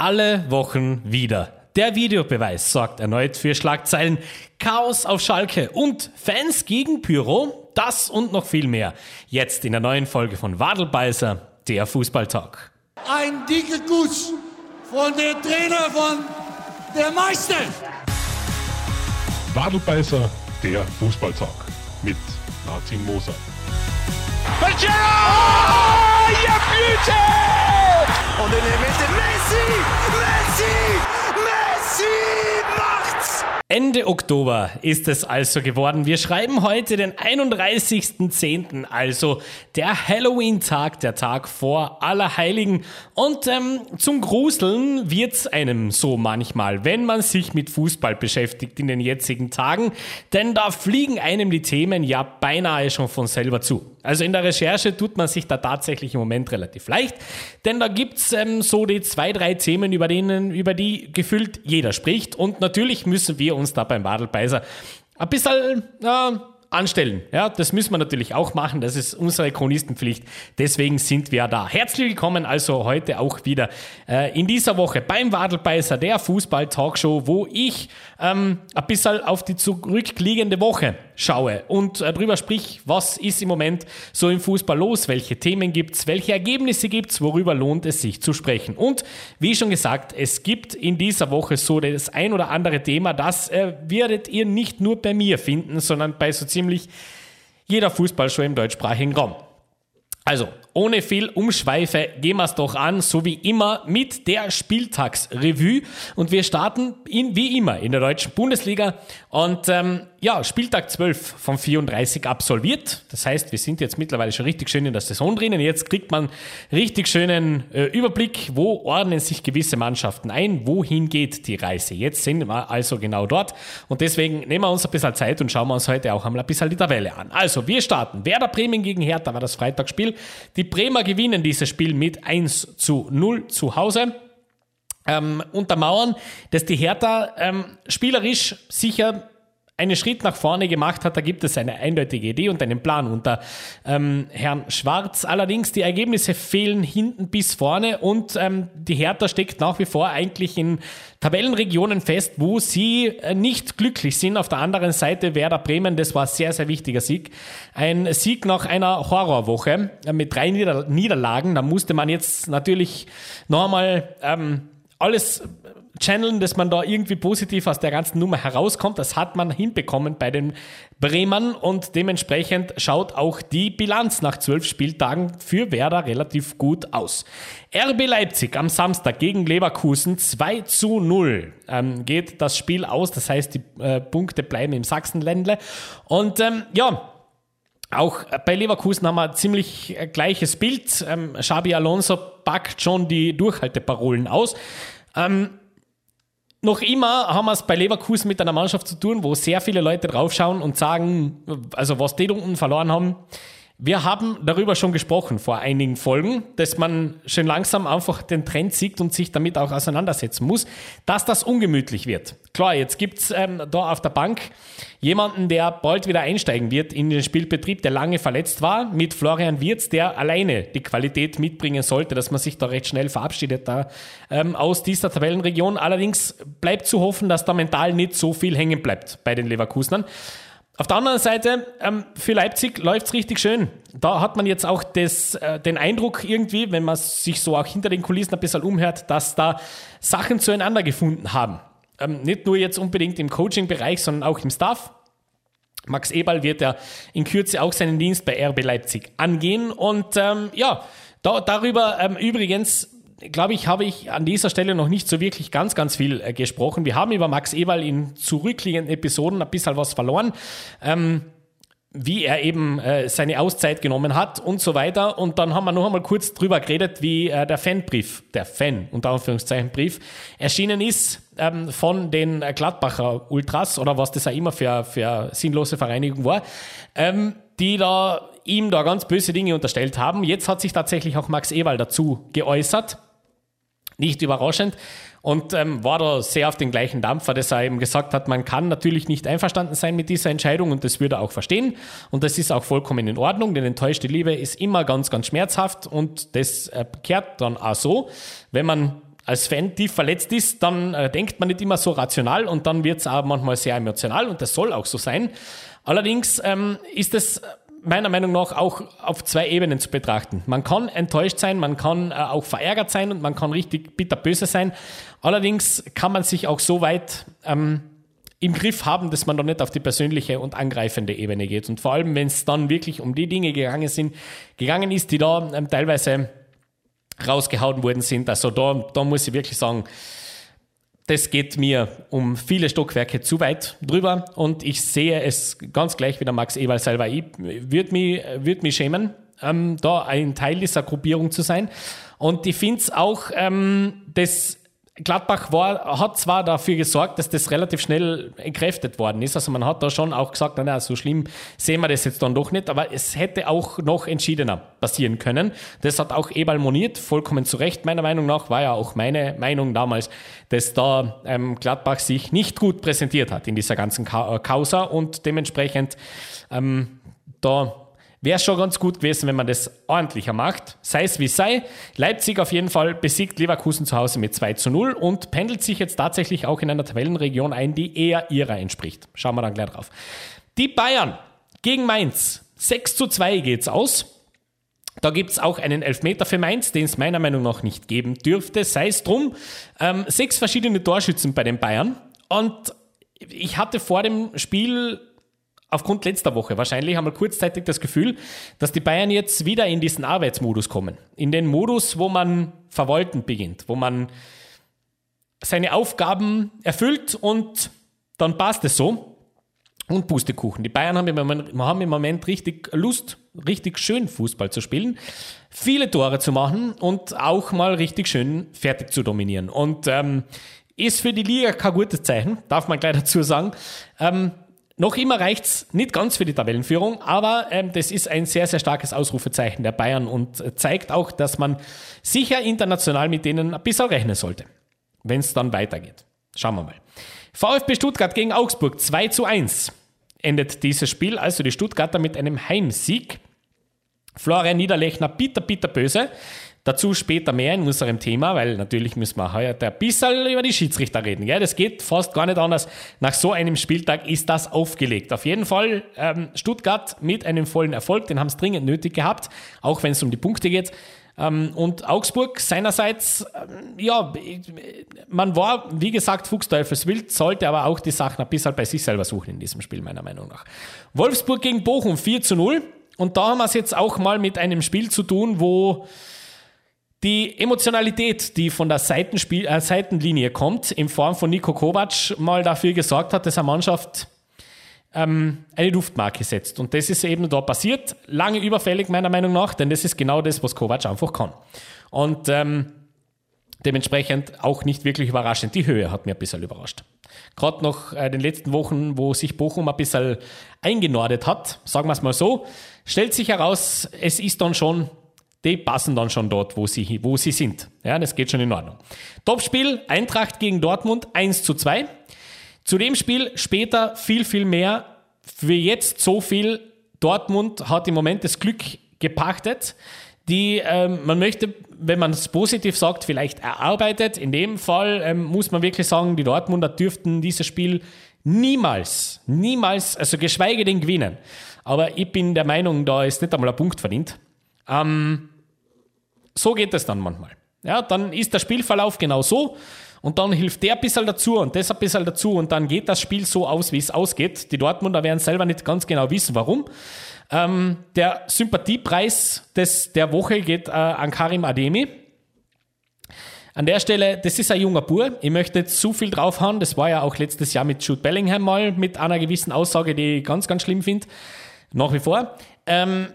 Alle Wochen wieder. Der Videobeweis sorgt erneut für Schlagzeilen, Chaos auf Schalke und Fans gegen Pyro. Das und noch viel mehr. Jetzt in der neuen Folge von Wadelbeißer, der Fußballtalk. Ein dicker Kuss von der Trainer von der Meister. Wadelbeißer, der Fußballtalk mit Martin Moser. Pajero! Oh, ja, Blüte! On ne les mettait. Messi Messi Messi Martz Ende Oktober ist es also geworden. Wir schreiben heute den 31.10., also der Halloween-Tag, der Tag vor Allerheiligen. Und ähm, zum Gruseln wird's einem so manchmal, wenn man sich mit Fußball beschäftigt in den jetzigen Tagen, denn da fliegen einem die Themen ja beinahe schon von selber zu. Also in der Recherche tut man sich da tatsächlich im Moment relativ leicht, denn da gibt's ähm, so die zwei, drei Themen, über, denen, über die gefühlt jeder spricht. Und natürlich müssen wir uns da beim Wadelbeiser ein bisschen äh, anstellen. Ja, das müssen wir natürlich auch machen. Das ist unsere Chronistenpflicht. Deswegen sind wir da. Herzlich willkommen also heute auch wieder äh, in dieser Woche beim Wadelbeißer, der Fußball-Talkshow, wo ich ähm, ein bisschen auf die zurückliegende Woche schaue und äh, drüber sprich, was ist im Moment so im Fußball los, welche Themen gibt's, welche Ergebnisse gibt's, worüber lohnt es sich zu sprechen. Und wie schon gesagt, es gibt in dieser Woche so das ein oder andere Thema, das äh, werdet ihr nicht nur bei mir finden, sondern bei so ziemlich jeder Fußballshow im deutschsprachigen Raum. Also, ohne viel Umschweife gehen wir es doch an, so wie immer mit der Spieltagsrevue. Und wir starten in, wie immer in der deutschen Bundesliga. Und ähm, ja, Spieltag 12 von 34 absolviert. Das heißt, wir sind jetzt mittlerweile schon richtig schön in der Saison drinnen. Jetzt kriegt man richtig schönen äh, Überblick, wo ordnen sich gewisse Mannschaften ein, wohin geht die Reise. Jetzt sind wir also genau dort. Und deswegen nehmen wir uns ein bisschen Zeit und schauen wir uns heute auch einmal ein bisschen die Tabelle an. Also, wir starten. Werder Bremen gegen Hertha war das Freitagsspiel. Die Bremer gewinnen dieses Spiel mit 1 zu 0 zu Hause. Ähm, untermauern, dass die Hertha ähm, spielerisch sicher einen Schritt nach vorne gemacht hat. Da gibt es eine eindeutige Idee und einen Plan unter ähm, Herrn Schwarz. Allerdings die Ergebnisse fehlen hinten bis vorne und ähm, die Hertha steckt nach wie vor eigentlich in Tabellenregionen fest, wo sie äh, nicht glücklich sind. Auf der anderen Seite Werder Bremen, das war ein sehr, sehr wichtiger Sieg. Ein Sieg nach einer Horrorwoche äh, mit drei Nieder Niederlagen. Da musste man jetzt natürlich noch einmal ähm, alles channeln, dass man da irgendwie positiv aus der ganzen Nummer herauskommt. Das hat man hinbekommen bei den Bremern und dementsprechend schaut auch die Bilanz nach zwölf Spieltagen für Werder relativ gut aus. RB Leipzig am Samstag gegen Leverkusen 2 zu 0 ähm, geht das Spiel aus. Das heißt, die äh, Punkte bleiben im Sachsenländle. Und ähm, ja, auch bei Leverkusen haben wir ziemlich äh, gleiches Bild. Ähm, Xabi Alonso packt schon die Durchhalteparolen aus. Ähm, noch immer haben wir es bei Leverkusen mit einer Mannschaft zu tun, wo sehr viele Leute draufschauen und sagen, also was die unten verloren haben. Wir haben darüber schon gesprochen vor einigen Folgen, dass man schön langsam einfach den Trend sieht und sich damit auch auseinandersetzen muss, dass das ungemütlich wird. Klar, jetzt gibt's ähm, da auf der Bank jemanden, der bald wieder einsteigen wird in den Spielbetrieb, der lange verletzt war, mit Florian Wirz, der alleine die Qualität mitbringen sollte, dass man sich da recht schnell verabschiedet da ähm, aus dieser Tabellenregion. Allerdings bleibt zu hoffen, dass da mental nicht so viel hängen bleibt bei den Leverkusenern. Auf der anderen Seite, ähm, für Leipzig läuft's richtig schön. Da hat man jetzt auch das, äh, den Eindruck irgendwie, wenn man sich so auch hinter den Kulissen ein bisschen umhört, dass da Sachen zueinander gefunden haben. Ähm, nicht nur jetzt unbedingt im Coaching-Bereich, sondern auch im Staff. Max Eberl wird ja in Kürze auch seinen Dienst bei RB Leipzig angehen. Und ähm, ja, da, darüber ähm, übrigens glaube ich, habe ich an dieser Stelle noch nicht so wirklich ganz, ganz viel äh, gesprochen. Wir haben über Max Ewald in zurückliegenden Episoden ein bisschen was verloren. Ähm, wie er eben äh, seine Auszeit genommen hat und so weiter. Und dann haben wir noch einmal kurz drüber geredet, wie äh, der Fanbrief, der Fan, unter Anführungszeichen Brief, erschienen ist ähm, von den Gladbacher Ultras oder was das auch immer für, für sinnlose Vereinigung war, ähm, die da ihm da ganz böse Dinge unterstellt haben. Jetzt hat sich tatsächlich auch Max Ewald dazu geäußert nicht überraschend. Und ähm, war da sehr auf den gleichen Dampfer, dass er eben gesagt hat, man kann natürlich nicht einverstanden sein mit dieser Entscheidung und das würde er auch verstehen. Und das ist auch vollkommen in Ordnung, denn enttäuschte Liebe ist immer ganz, ganz schmerzhaft und das äh, kehrt dann auch so, wenn man als Fan tief verletzt ist, dann äh, denkt man nicht immer so rational und dann wird es auch manchmal sehr emotional und das soll auch so sein. Allerdings ähm, ist es meiner Meinung nach auch auf zwei Ebenen zu betrachten. Man kann enttäuscht sein, man kann äh, auch verärgert sein und man kann richtig bitterböse sein. Allerdings kann man sich auch so weit ähm, im Griff haben, dass man da nicht auf die persönliche und angreifende Ebene geht. Und vor allem, wenn es dann wirklich um die Dinge gegangen sind, gegangen ist, die da ähm, teilweise rausgehauen worden sind. Also da, da muss ich wirklich sagen, das geht mir um viele Stockwerke zu weit drüber und ich sehe es ganz gleich wie der Max Ewald selber. Ich würde mich, würd mich schämen, ähm, da ein Teil dieser Gruppierung zu sein. Und ich finde es auch, ähm, das Gladbach war, hat zwar dafür gesorgt, dass das relativ schnell entkräftet worden ist. Also man hat da schon auch gesagt, naja, so schlimm sehen wir das jetzt dann doch nicht, aber es hätte auch noch entschiedener passieren können. Das hat auch Ebal moniert, vollkommen zu Recht meiner Meinung nach, war ja auch meine Meinung damals, dass da ähm, Gladbach sich nicht gut präsentiert hat in dieser ganzen Ka Causa und dementsprechend ähm, da Wäre schon ganz gut gewesen, wenn man das ordentlicher macht. Sei es wie sei. Leipzig auf jeden Fall besiegt Leverkusen zu Hause mit 2 zu 0 und pendelt sich jetzt tatsächlich auch in einer Tabellenregion ein, die eher ihrer entspricht. Schauen wir dann gleich drauf. Die Bayern gegen Mainz. 6 zu 2 geht's aus. Da gibt es auch einen Elfmeter für Mainz, den es meiner Meinung nach nicht geben dürfte. Sei es drum. Ähm, sechs verschiedene Torschützen bei den Bayern. Und ich hatte vor dem Spiel aufgrund letzter Woche wahrscheinlich haben wir kurzzeitig das Gefühl, dass die Bayern jetzt wieder in diesen Arbeitsmodus kommen. In den Modus, wo man verwalten beginnt, wo man seine Aufgaben erfüllt und dann passt es so. Und Pustekuchen. Die Bayern haben im, Moment, haben im Moment richtig Lust, richtig schön Fußball zu spielen, viele Tore zu machen und auch mal richtig schön fertig zu dominieren. Und ähm, ist für die Liga kein gutes Zeichen, darf man gleich dazu sagen. Ähm, noch immer reicht es nicht ganz für die Tabellenführung, aber ähm, das ist ein sehr, sehr starkes Ausrufezeichen der Bayern und äh, zeigt auch, dass man sicher international mit denen ein bisschen rechnen sollte, wenn es dann weitergeht. Schauen wir mal. VfB Stuttgart gegen Augsburg 2 zu 1 endet dieses Spiel, also die Stuttgarter mit einem Heimsieg. Florian Niederlechner bitter, bitter böse. Dazu später mehr in unserem Thema, weil natürlich müssen wir heute ein bisschen über die Schiedsrichter reden. Gell? Das geht fast gar nicht anders. Nach so einem Spieltag ist das aufgelegt. Auf jeden Fall ähm, Stuttgart mit einem vollen Erfolg, den haben es dringend nötig gehabt, auch wenn es um die Punkte geht. Ähm, und Augsburg seinerseits, ähm, ja, man war, wie gesagt, Fuchsteufelswild, sollte aber auch die Sachen ein bisschen bei sich selber suchen in diesem Spiel, meiner Meinung nach. Wolfsburg gegen Bochum 4 zu 0. Und da haben wir es jetzt auch mal mit einem Spiel zu tun, wo die Emotionalität, die von der Seitenspiel, äh, Seitenlinie kommt, in Form von Nico Kovac, mal dafür gesorgt hat, dass eine Mannschaft ähm, eine Duftmarke setzt. Und das ist eben da passiert. Lange überfällig, meiner Meinung nach, denn das ist genau das, was Kovac einfach kann. Und ähm, dementsprechend auch nicht wirklich überraschend. Die Höhe hat mir ein bisschen überrascht. Gerade nach äh, den letzten Wochen, wo sich Bochum ein bisschen eingenordet hat, sagen wir es mal so, stellt sich heraus, es ist dann schon die passen dann schon dort, wo sie, wo sie sind. Ja, das geht schon in Ordnung. Topspiel, Eintracht gegen Dortmund, 1 zu 2. Zu dem Spiel später viel, viel mehr. Für jetzt so viel. Dortmund hat im Moment das Glück gepachtet. Die, ähm, man möchte, wenn man es positiv sagt, vielleicht erarbeitet. In dem Fall ähm, muss man wirklich sagen, die Dortmunder dürften dieses Spiel niemals, niemals, also geschweige denn gewinnen. Aber ich bin der Meinung, da ist nicht einmal ein Punkt verdient. Ähm, so geht es dann manchmal. Ja, dann ist der Spielverlauf genau so und dann hilft der ein bisschen dazu und das ein bisschen dazu und dann geht das Spiel so aus, wie es ausgeht. Die Dortmunder werden selber nicht ganz genau wissen, warum. Ähm, der Sympathiepreis des, der Woche geht äh, an Karim Ademi. An der Stelle, das ist ein junger Bur. Ich möchte nicht zu viel draufhauen. Das war ja auch letztes Jahr mit Jude Bellingham mal mit einer gewissen Aussage, die ich ganz, ganz schlimm finde. Nach wie vor. Ähm,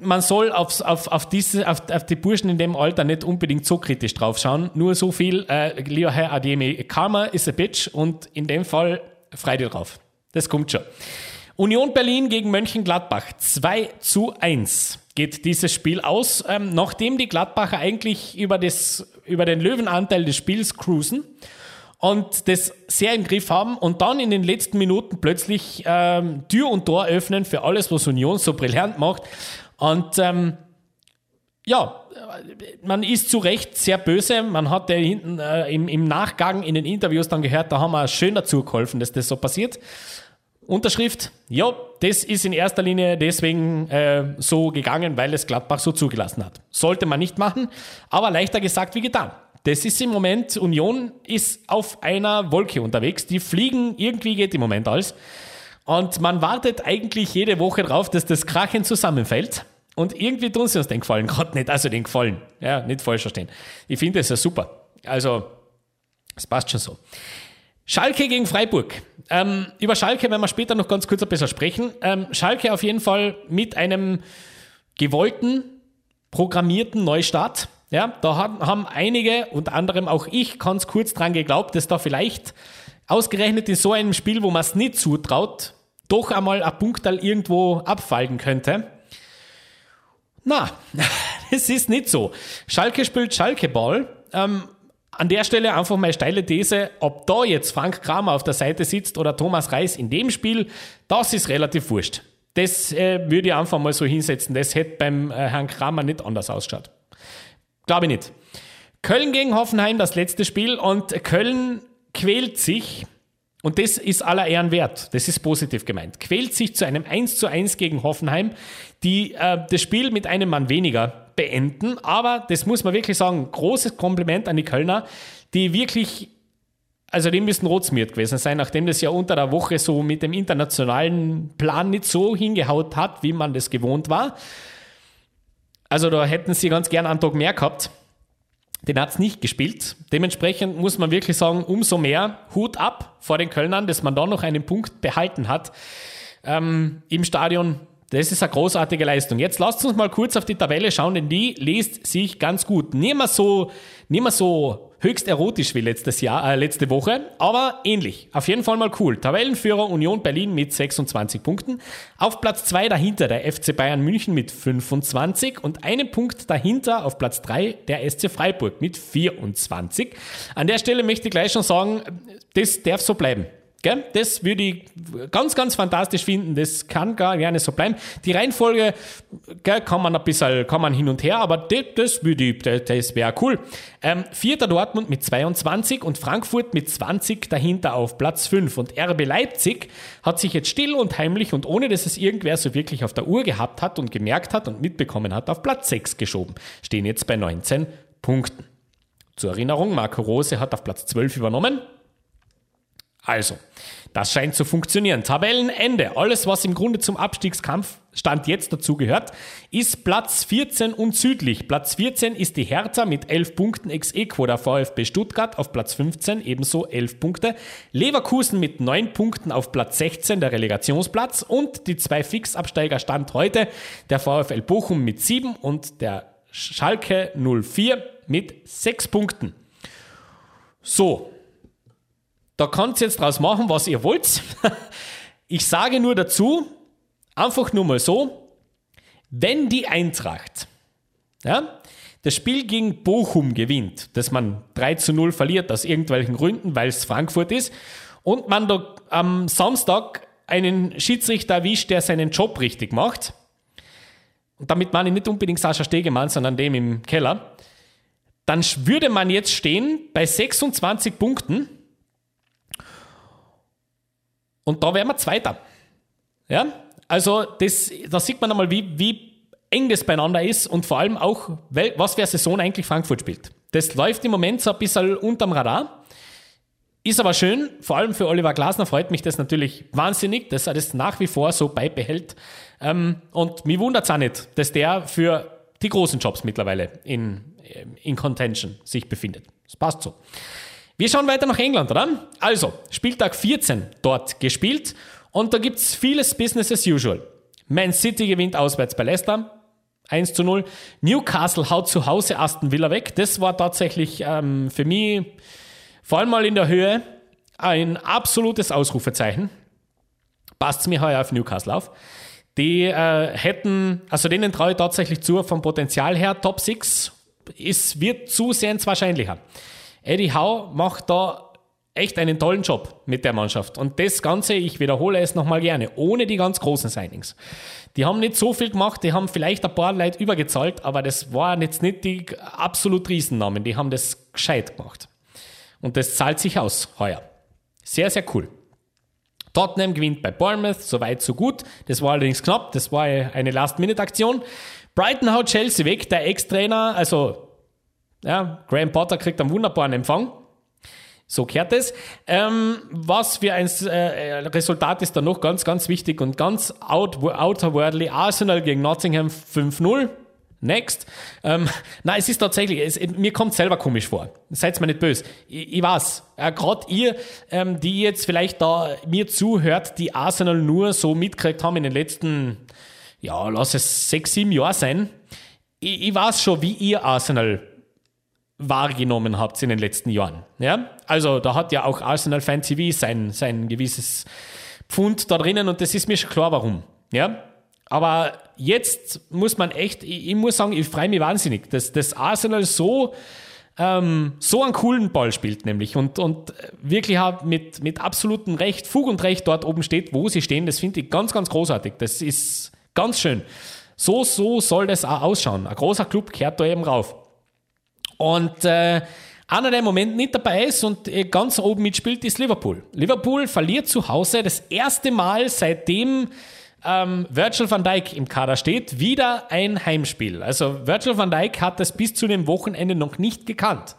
man soll auf, auf, auf, diese, auf, auf, die Burschen in dem Alter nicht unbedingt so kritisch draufschauen. Nur so viel, äh, lieber Herr Ademi, Karma is a bitch und in dem Fall frei dir drauf. Das kommt schon. Union Berlin gegen Mönchengladbach. 2 zu 1 geht dieses Spiel aus, ähm, nachdem die Gladbacher eigentlich über, das, über den Löwenanteil des Spiels cruisen und das sehr im Griff haben und dann in den letzten Minuten plötzlich ähm, Tür und Tor öffnen für alles, was Union so brillant macht und ähm, ja, man ist zu Recht sehr böse. Man hat ja hinten äh, im, im Nachgang in den Interviews dann gehört, da haben wir schön dazu geholfen, dass das so passiert. Unterschrift, ja, das ist in erster Linie deswegen äh, so gegangen, weil es Gladbach so zugelassen hat. Sollte man nicht machen, aber leichter gesagt wie getan. Das ist im Moment, Union ist auf einer Wolke unterwegs. Die fliegen, irgendwie geht im Moment alles. Und man wartet eigentlich jede Woche drauf, dass das Krachen zusammenfällt. Und irgendwie tun sie uns den Gefallen gerade nicht. Also den Gefallen. Ja, nicht falsch verstehen. Ich finde das ja super. Also, es passt schon so. Schalke gegen Freiburg. Ähm, über Schalke werden wir später noch ganz kurz ein bisschen sprechen. Ähm, Schalke auf jeden Fall mit einem gewollten, programmierten Neustart. Ja, da haben einige, unter anderem auch ich, ganz kurz dran geglaubt, dass da vielleicht ausgerechnet in so einem Spiel, wo man es nicht zutraut, doch einmal ein Punktal irgendwo abfallen könnte. Na, es ist nicht so. Schalke spielt Schalke-Ball. Ähm, an der Stelle einfach mal steile These, ob da jetzt Frank Kramer auf der Seite sitzt oder Thomas Reis in dem Spiel, das ist relativ wurscht. Das äh, würde ich einfach mal so hinsetzen. Das hätte beim äh, Herrn Kramer nicht anders ausgeschaut. Glaube ich nicht. Köln gegen Hoffenheim, das letzte Spiel. Und Köln quält sich, und das ist aller Ehren wert, das ist positiv gemeint, quält sich zu einem 1 zu 1 gegen Hoffenheim, die äh, das Spiel mit einem Mann weniger beenden. Aber das muss man wirklich sagen, großes Kompliment an die Kölner, die wirklich also die müssen rotsmiert gewesen sein, nachdem das ja unter der Woche so mit dem internationalen Plan nicht so hingehaut hat, wie man das gewohnt war. Also da hätten sie ganz gern einen Tag mehr gehabt. Den hat es nicht gespielt. Dementsprechend muss man wirklich sagen, umso mehr Hut ab vor den Kölnern, dass man da noch einen Punkt behalten hat ähm, im Stadion. Das ist eine großartige Leistung. Jetzt lasst uns mal kurz auf die Tabelle schauen, denn die liest sich ganz gut. Nicht mehr so, nicht mehr so höchst erotisch wie letztes Jahr, äh, letzte Woche, aber ähnlich. Auf jeden Fall mal cool. Tabellenführer Union Berlin mit 26 Punkten. Auf Platz 2 dahinter der FC Bayern München mit 25 und einen Punkt dahinter auf Platz 3 der SC Freiburg mit 24. An der Stelle möchte ich gleich schon sagen, das darf so bleiben. Gell? Das würde ich ganz, ganz fantastisch finden. Das kann gar gerne so bleiben. Die Reihenfolge gell, kann man ein bisschen kann man hin und her, aber das, das, würde ich, das, das wäre cool. Ähm, Vierter Dortmund mit 22 und Frankfurt mit 20 dahinter auf Platz 5. Und RB Leipzig hat sich jetzt still und heimlich und ohne dass es irgendwer so wirklich auf der Uhr gehabt hat und gemerkt hat und mitbekommen hat, auf Platz 6 geschoben. Stehen jetzt bei 19 Punkten. Zur Erinnerung, Marco Rose hat auf Platz 12 übernommen also, das scheint zu funktionieren. Tabellenende. Alles, was im Grunde zum Abstiegskampf Stand jetzt dazu gehört, ist Platz 14 und südlich. Platz 14 ist die Hertha mit 11 Punkten ex equo der VfB Stuttgart auf Platz 15 ebenso 11 Punkte. Leverkusen mit 9 Punkten auf Platz 16 der Relegationsplatz und die zwei Fixabsteiger Stand heute der VfL Bochum mit 7 und der Schalke 04 mit 6 Punkten. So, da könnt ihr jetzt draus machen, was ihr wollt. Ich sage nur dazu, einfach nur mal so, wenn die Eintracht ja, das Spiel gegen Bochum gewinnt, dass man 3 zu 0 verliert aus irgendwelchen Gründen, weil es Frankfurt ist, und man da am Samstag einen Schiedsrichter erwischt, der seinen Job richtig macht, und damit meine ich nicht unbedingt Sascha Stegemann, sondern dem im Keller, dann würde man jetzt stehen bei 26 Punkten und da wären wir Zweiter. Ja? Also, das, da sieht man einmal, wie, wie eng das beieinander ist und vor allem auch, was für eine Saison eigentlich Frankfurt spielt. Das läuft im Moment so ein bisschen unterm Radar. Ist aber schön, vor allem für Oliver Glasner freut mich das natürlich wahnsinnig, dass er das nach wie vor so beibehält. Ähm, und mich wundert es auch nicht, dass der für die großen Jobs mittlerweile in, in Contention sich befindet. Das passt so. Wir schauen weiter nach England, oder? Also, Spieltag 14 dort gespielt und da gibt es vieles Business as usual. Man City gewinnt auswärts bei Leicester. 1 zu 0. Newcastle haut zu Hause Aston Villa weg. Das war tatsächlich ähm, für mich vor allem mal in der Höhe ein absolutes Ausrufezeichen. Passt mir heuer auf Newcastle auf. Die äh, hätten, also denen traue ich tatsächlich zu, vom Potenzial her Top 6. Es wird zusehends wahrscheinlicher. Eddie Howe macht da echt einen tollen Job mit der Mannschaft. Und das Ganze, ich wiederhole es nochmal gerne, ohne die ganz großen Signings. Die haben nicht so viel gemacht, die haben vielleicht ein paar Leute übergezahlt, aber das waren jetzt nicht die absolut Riesennamen, die haben das gescheit gemacht. Und das zahlt sich aus heuer. Sehr, sehr cool. Tottenham gewinnt bei Bournemouth, so weit, so gut. Das war allerdings knapp, das war eine Last-Minute-Aktion. Brighton haut Chelsea weg, der Ex-Trainer, also ja, Graham Potter kriegt einen wunderbaren Empfang. So kehrt es. Ähm, was für ein äh, Resultat ist da noch ganz, ganz wichtig und ganz out, outerwordly. Arsenal gegen Nottingham 5-0. Next. Ähm, nein, es ist tatsächlich, es, mir kommt selber komisch vor. Seid mir nicht böse. Ich, ich weiß, äh, gerade ihr, ähm, die jetzt vielleicht da mir zuhört, die Arsenal nur so mitgekriegt haben in den letzten, ja, lass es sechs, sieben Jahre sein. Ich, ich weiß schon, wie ihr Arsenal wahrgenommen habt in den letzten Jahren. Ja? Also da hat ja auch Arsenal Fan TV sein, sein gewisses Pfund da drinnen und das ist mir schon klar, warum. Ja? Aber jetzt muss man echt, ich, ich muss sagen, ich freue mich wahnsinnig, dass das Arsenal so, ähm, so einen coolen Ball spielt, nämlich und, und wirklich mit, mit absolutem Recht, Fug und Recht dort oben steht, wo sie stehen. Das finde ich ganz, ganz großartig. Das ist ganz schön. So, so soll das auch ausschauen. Ein großer Club kehrt da eben rauf. Und äh, einer, der im Moment nicht dabei ist und äh, ganz oben mitspielt, ist Liverpool. Liverpool verliert zu Hause das erste Mal seitdem ähm, Virgil van Dijk im Kader steht, wieder ein Heimspiel. Also Virgil van Dijk hat das bis zu dem Wochenende noch nicht gekannt.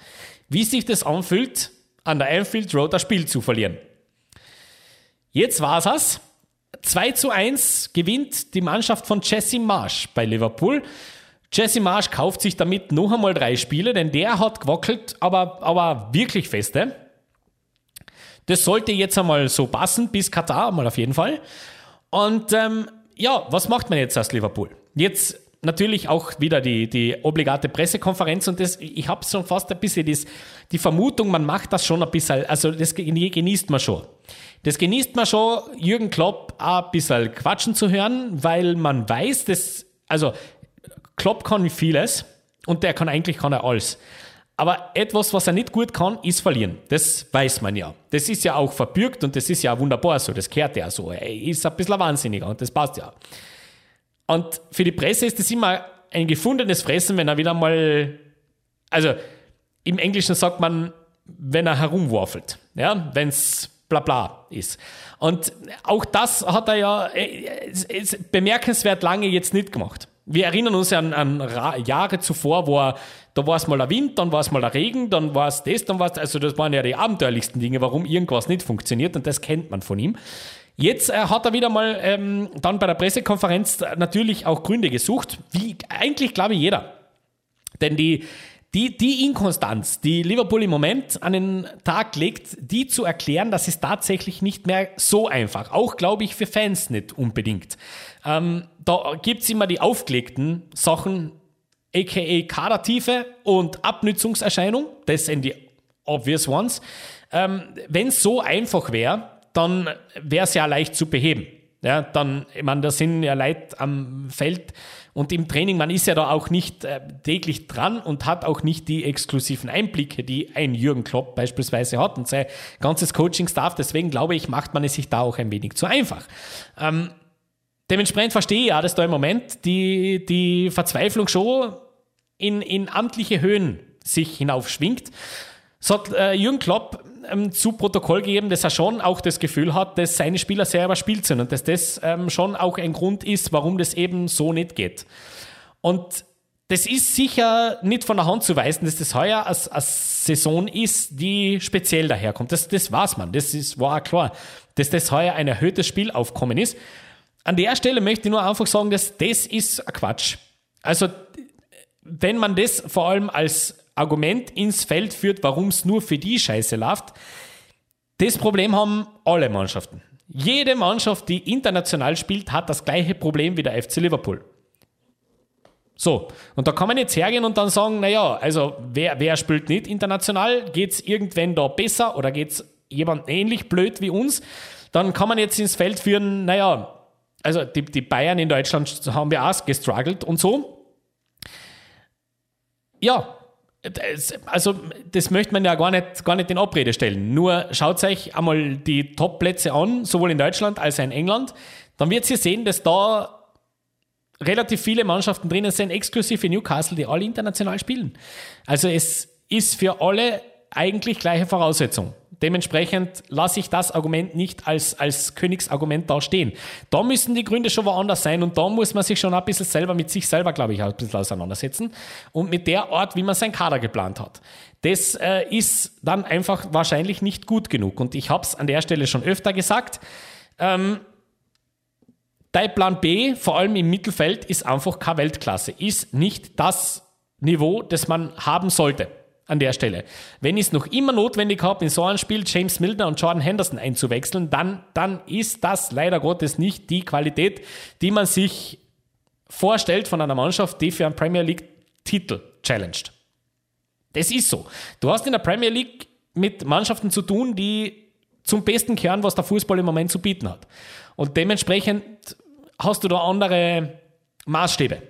Wie sich das anfühlt, an der Anfield Road das Spiel zu verlieren. Jetzt war's es. 2 zu 1 gewinnt die Mannschaft von Jesse Marsh bei Liverpool. Jesse Marsh kauft sich damit noch einmal drei Spiele, denn der hat gewackelt, aber, aber wirklich feste. Das sollte jetzt einmal so passen, bis Katar mal auf jeden Fall. Und ähm, ja, was macht man jetzt als Liverpool? Jetzt natürlich auch wieder die, die obligate Pressekonferenz und das, ich habe schon fast ein bisschen das, die Vermutung, man macht das schon ein bisschen, also das genießt man schon. Das genießt man schon, Jürgen Klopp auch ein bisschen quatschen zu hören, weil man weiß, dass, also Klopp kann vieles und der kann eigentlich kann er alles. Aber etwas, was er nicht gut kann, ist verlieren. Das weiß man ja. Das ist ja auch verbürgt und das ist ja wunderbar so. Das kehrt ja so. Er ist ein bisschen wahnsinniger und das passt ja. Und für die Presse ist das immer ein gefundenes Fressen, wenn er wieder mal, also im Englischen sagt man, wenn er herumwurfelt. Ja, wenn es bla bla ist. Und auch das hat er ja äh, bemerkenswert lange jetzt nicht gemacht. Wir erinnern uns an, an Jahre zuvor, wo er da war es mal der Wind, dann war es mal der Regen, dann war es das, dann war es, also das waren ja die abenteuerlichsten Dinge, warum irgendwas nicht funktioniert und das kennt man von ihm. Jetzt äh, hat er wieder mal ähm, dann bei der Pressekonferenz natürlich auch Gründe gesucht, wie eigentlich glaube ich jeder. Denn die, die, die Inkonstanz, die Liverpool im Moment an den Tag legt, die zu erklären, das ist tatsächlich nicht mehr so einfach. Auch, glaube ich, für Fans nicht unbedingt. Ähm, da gibt es immer die aufgelegten Sachen, aka Kadertiefe und Abnützungserscheinung. Das sind die obvious ones. Ähm, Wenn es so einfach wäre, dann wäre es ja leicht zu beheben. Ja, dann, ich meine, da sind ja Leute am Feld und im Training, man ist ja da auch nicht äh, täglich dran und hat auch nicht die exklusiven Einblicke, die ein Jürgen Klopp beispielsweise hat und sein ganzes Coaching-Staff. Deswegen glaube ich, macht man es sich da auch ein wenig zu einfach. Ähm, Dementsprechend verstehe ich ja, dass da im Moment die, die Verzweiflung schon in, in amtliche Höhen sich hinaufschwingt. So hat äh, Jürgen Klopp ähm, zu Protokoll gegeben, dass er schon auch das Gefühl hat, dass seine Spieler sehr überspielt sind und dass das ähm, schon auch ein Grund ist, warum das eben so nicht geht. Und das ist sicher nicht von der Hand zu weisen, dass das heuer eine, Saison ist, die speziell daherkommt. Das, das weiß man, das ist, war auch klar, dass das heuer ein erhöhtes Spielaufkommen ist. An der Stelle möchte ich nur einfach sagen, dass das ist Quatsch. Also, wenn man das vor allem als Argument ins Feld führt, warum es nur für die Scheiße läuft, das Problem haben alle Mannschaften. Jede Mannschaft, die international spielt, hat das gleiche Problem wie der FC Liverpool. So, und da kann man jetzt hergehen und dann sagen, naja, also wer, wer spielt nicht international? Geht es irgendwann da besser oder geht es jemand ähnlich blöd wie uns? Dann kann man jetzt ins Feld führen, naja, also die, die Bayern in Deutschland haben wir auch gestruggelt und so. Ja, das, also, das möchte man ja gar nicht, gar nicht in Abrede stellen. Nur schaut euch einmal die Top-Plätze an, sowohl in Deutschland als auch in England. Dann wird ihr sehen, dass da relativ viele Mannschaften drinnen sind, exklusive Newcastle, die alle international spielen. Also, es ist für alle eigentlich gleiche Voraussetzung. Dementsprechend lasse ich das Argument nicht als, als Königsargument da stehen. Da müssen die Gründe schon woanders sein und da muss man sich schon ein bisschen selber mit sich selber, glaube ich, ein bisschen auseinandersetzen und mit der Art, wie man sein Kader geplant hat. Das äh, ist dann einfach wahrscheinlich nicht gut genug und ich habe es an der Stelle schon öfter gesagt. Ähm, dein Plan B, vor allem im Mittelfeld, ist einfach keine Weltklasse, ist nicht das Niveau, das man haben sollte an der Stelle. Wenn ich es noch immer notwendig habe, in so einem Spiel James Milner und Jordan Henderson einzuwechseln, dann, dann ist das leider Gottes nicht die Qualität, die man sich vorstellt von einer Mannschaft, die für einen Premier League Titel challenged. Das ist so. Du hast in der Premier League mit Mannschaften zu tun, die zum besten kehren, was der Fußball im Moment zu bieten hat. Und dementsprechend hast du da andere Maßstäbe.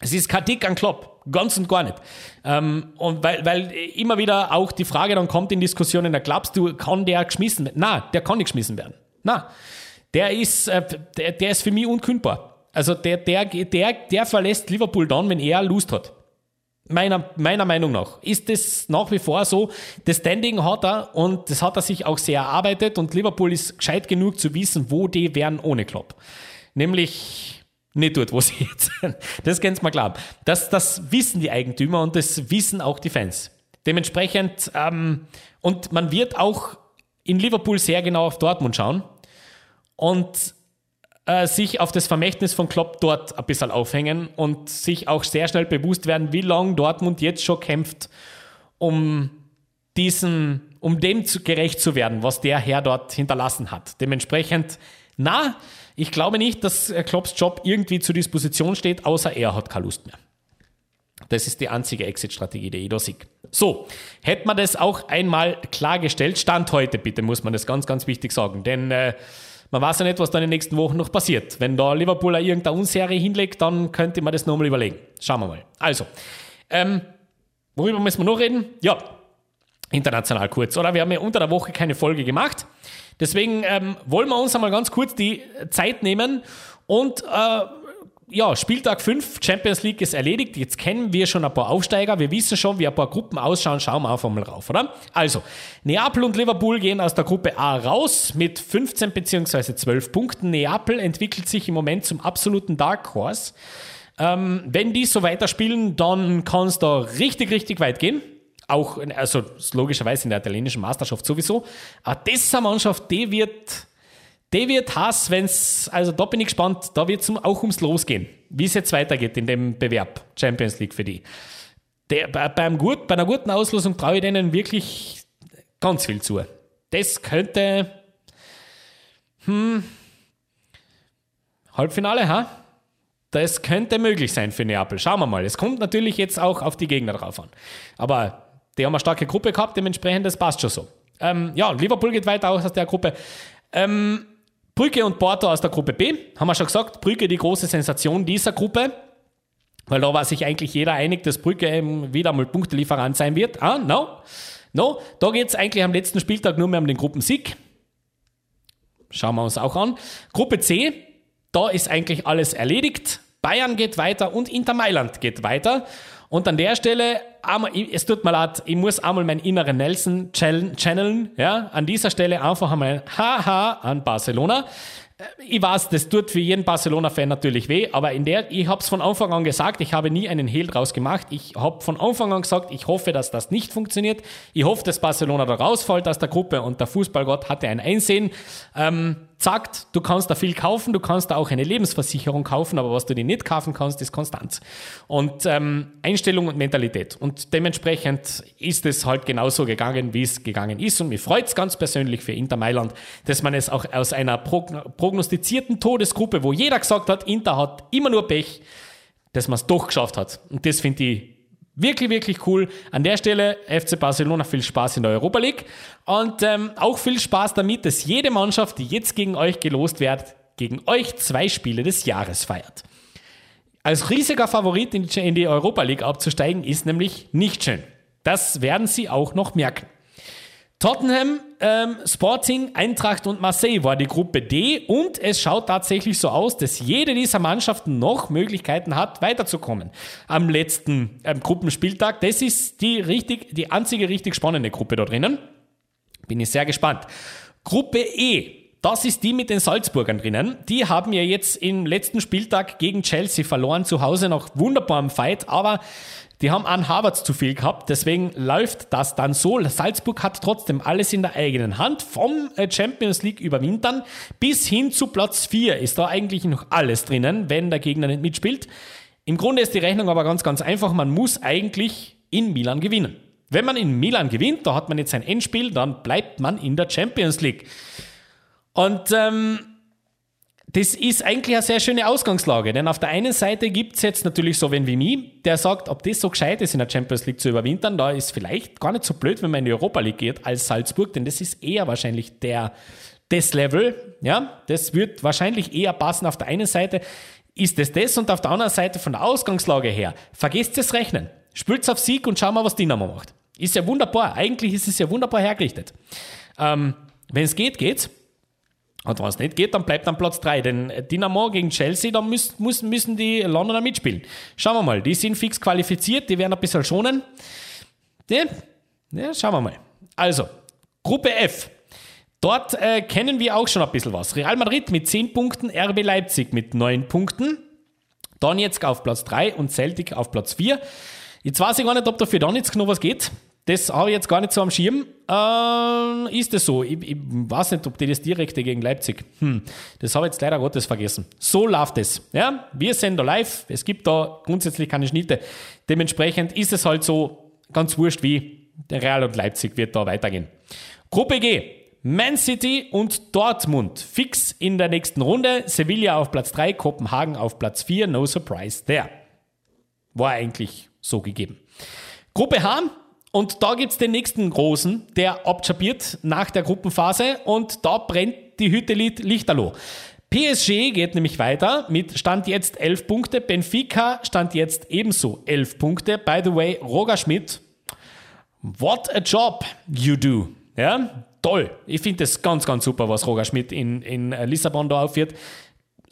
Es ist kein Dick an Klopp, ganz und gar nicht. Ähm, und weil, weil immer wieder auch die Frage dann kommt in Diskussionen, da glaubst du, kann der geschmissen werden? Na, der kann nicht geschmissen werden. Na, der ist, äh, der, der ist für mich unkündbar. Also der, der, der, der verlässt Liverpool dann, wenn er Lust hat. Meiner, meiner Meinung nach ist das nach wie vor so. Das Standing hat er und das hat er sich auch sehr erarbeitet und Liverpool ist gescheit genug zu wissen, wo die wären ohne Klopp. Nämlich nicht dort, wo sie jetzt sind. Das kannst du mal glauben. Das, das wissen die Eigentümer und das wissen auch die Fans. Dementsprechend, ähm, und man wird auch in Liverpool sehr genau auf Dortmund schauen und äh, sich auf das Vermächtnis von Klopp dort ein bisschen aufhängen und sich auch sehr schnell bewusst werden, wie lange Dortmund jetzt schon kämpft, um diesen, um dem zu, gerecht zu werden, was der Herr dort hinterlassen hat. Dementsprechend, na, ich glaube nicht, dass Klopps Job irgendwie zur Disposition steht, außer er hat keine Lust mehr. Das ist die einzige Exit-Strategie, da sehe. So, hätte man das auch einmal klargestellt, Stand heute bitte, muss man das ganz, ganz wichtig sagen, denn äh, man weiß ja nicht, was da in den nächsten Wochen noch passiert. Wenn da Liverpool irgendeine Unserie hinlegt, dann könnte man das nochmal überlegen. Schauen wir mal. Also, ähm, worüber müssen wir noch reden? Ja, international kurz, oder? Wir haben ja unter der Woche keine Folge gemacht. Deswegen ähm, wollen wir uns einmal ganz kurz die Zeit nehmen und äh, ja, Spieltag 5, Champions League ist erledigt. Jetzt kennen wir schon ein paar Aufsteiger. Wir wissen schon, wie ein paar Gruppen ausschauen. Schauen wir einfach mal rauf, oder? Also, Neapel und Liverpool gehen aus der Gruppe A raus mit 15 bzw. 12 Punkten. Neapel entwickelt sich im Moment zum absoluten Dark Horse. Ähm, wenn die so weiterspielen, dann kann es da richtig, richtig weit gehen auch, also logischerweise in der italienischen Meisterschaft sowieso. Aber das ist eine Mannschaft, die wird, die wird Hass, wenn es, also da bin ich gespannt, da wird es auch ums Losgehen, wie es jetzt weitergeht in dem Bewerb Champions League für die. Der, bei, beim gut, bei einer guten Auslosung traue ich denen wirklich ganz viel zu. Das könnte, hm, Halbfinale, ha? Das könnte möglich sein für Neapel. Schauen wir mal. Es kommt natürlich jetzt auch auf die Gegner drauf an. Aber die haben eine starke Gruppe gehabt, dementsprechend, das passt schon so. Ähm, ja, Liverpool geht weiter aus der Gruppe. Ähm, Brügge und Porto aus der Gruppe B, haben wir schon gesagt. Brügge die große Sensation dieser Gruppe, weil da war sich eigentlich jeder einig, dass Brügge wieder mal Punktelieferant sein wird. Ah, no. No, da geht es eigentlich am letzten Spieltag nur mehr um den Gruppensieg. Schauen wir uns auch an. Gruppe C, da ist eigentlich alles erledigt. Bayern geht weiter und Inter Mailand geht weiter. Und an der Stelle, es tut mir leid, ich muss einmal meinen inneren Nelson channeln. Ja? An dieser Stelle einfach einmal Haha an Barcelona. Äh, ich weiß, das tut für jeden Barcelona-Fan natürlich weh, aber in der, ich habe es von Anfang an gesagt, ich habe nie einen Hehl draus gemacht. Ich habe von Anfang an gesagt, ich hoffe, dass das nicht funktioniert. Ich hoffe, dass Barcelona da rausfällt aus der Gruppe und der Fußballgott hatte ein Einsehen. Ähm, sagt, du kannst da viel kaufen, du kannst da auch eine Lebensversicherung kaufen, aber was du dir nicht kaufen kannst, ist Konstanz. Und ähm, Einstellung und Mentalität. Und dementsprechend ist es halt genauso gegangen, wie es gegangen ist. Und mich freut es ganz persönlich für Inter Mailand, dass man es auch aus einer prognostizierten Todesgruppe, wo jeder gesagt hat, Inter hat immer nur Pech, dass man es doch geschafft hat. Und das finde ich Wirklich, wirklich cool. An der Stelle FC Barcelona viel Spaß in der Europa League und ähm, auch viel Spaß damit, dass jede Mannschaft, die jetzt gegen euch gelost wird, gegen euch zwei Spiele des Jahres feiert. Als riesiger Favorit in die Europa League abzusteigen, ist nämlich nicht schön. Das werden sie auch noch merken. Tottenham, ähm, Sporting, Eintracht und Marseille war die Gruppe D und es schaut tatsächlich so aus, dass jede dieser Mannschaften noch Möglichkeiten hat, weiterzukommen am letzten ähm, Gruppenspieltag. Das ist die, richtig, die einzige richtig spannende Gruppe da drinnen. Bin ich sehr gespannt. Gruppe E, das ist die mit den Salzburgern drinnen. Die haben ja jetzt im letzten Spieltag gegen Chelsea verloren, zu Hause nach wunderbarem Fight, aber die haben einen Harvards zu viel gehabt, deswegen läuft das dann so. Salzburg hat trotzdem alles in der eigenen Hand. Vom äh, Champions League überwintern bis hin zu Platz 4 ist da eigentlich noch alles drinnen, wenn der Gegner nicht mitspielt. Im Grunde ist die Rechnung aber ganz, ganz einfach. Man muss eigentlich in Milan gewinnen. Wenn man in Milan gewinnt, da hat man jetzt ein Endspiel, dann bleibt man in der Champions League. Und ähm, das ist eigentlich eine sehr schöne Ausgangslage, denn auf der einen Seite gibt es jetzt natürlich so wen wie mich, der sagt, ob das so gescheit ist, in der Champions League zu überwintern, da ist vielleicht gar nicht so blöd, wenn man in die Europa League geht als Salzburg, denn das ist eher wahrscheinlich der, das Level, ja, das wird wahrscheinlich eher passen. Auf der einen Seite ist es das und auf der anderen Seite von der Ausgangslage her, vergesst das Rechnen, spült auf Sieg und schau mal, was Dynamo macht. Ist ja wunderbar, eigentlich ist es ja wunderbar hergerichtet. Ähm, wenn es geht, geht's. Und wenn es nicht geht, dann bleibt dann Platz 3. Denn Dynamo gegen Chelsea, da müssen, müssen, die Londoner mitspielen. Schauen wir mal, die sind fix qualifiziert, die werden ein bisschen schonen. Ja schauen wir mal. Also, Gruppe F. Dort äh, kennen wir auch schon ein bisschen was. Real Madrid mit 10 Punkten, RB Leipzig mit 9 Punkten, Donetsk auf Platz 3 und Celtic auf Platz 4. Jetzt weiß ich gar nicht, ob da für Donetsk noch was geht. Das habe ich jetzt gar nicht so am Schirm. Äh, ist es so? Ich, ich, weiß nicht, ob die das direkte gegen Leipzig. Hm, das habe ich jetzt leider Gottes vergessen. So läuft es. Ja, wir sind da live. Es gibt da grundsätzlich keine Schnitte. Dementsprechend ist es halt so ganz wurscht, wie der Real und Leipzig wird da weitergehen. Gruppe G. Man City und Dortmund fix in der nächsten Runde. Sevilla auf Platz 3, Kopenhagen auf Platz 4. No surprise there. War eigentlich so gegeben. Gruppe H. Und da gibt es den nächsten großen, der abchapiert nach der Gruppenphase und da brennt die Hütte Lichterloh. PSG geht nämlich weiter mit Stand jetzt 11 Punkte. Benfica stand jetzt ebenso 11 Punkte. By the way, Roger Schmidt, what a job you do. Ja, toll. Ich finde das ganz, ganz super, was Roger Schmidt in, in Lissabon da aufführt.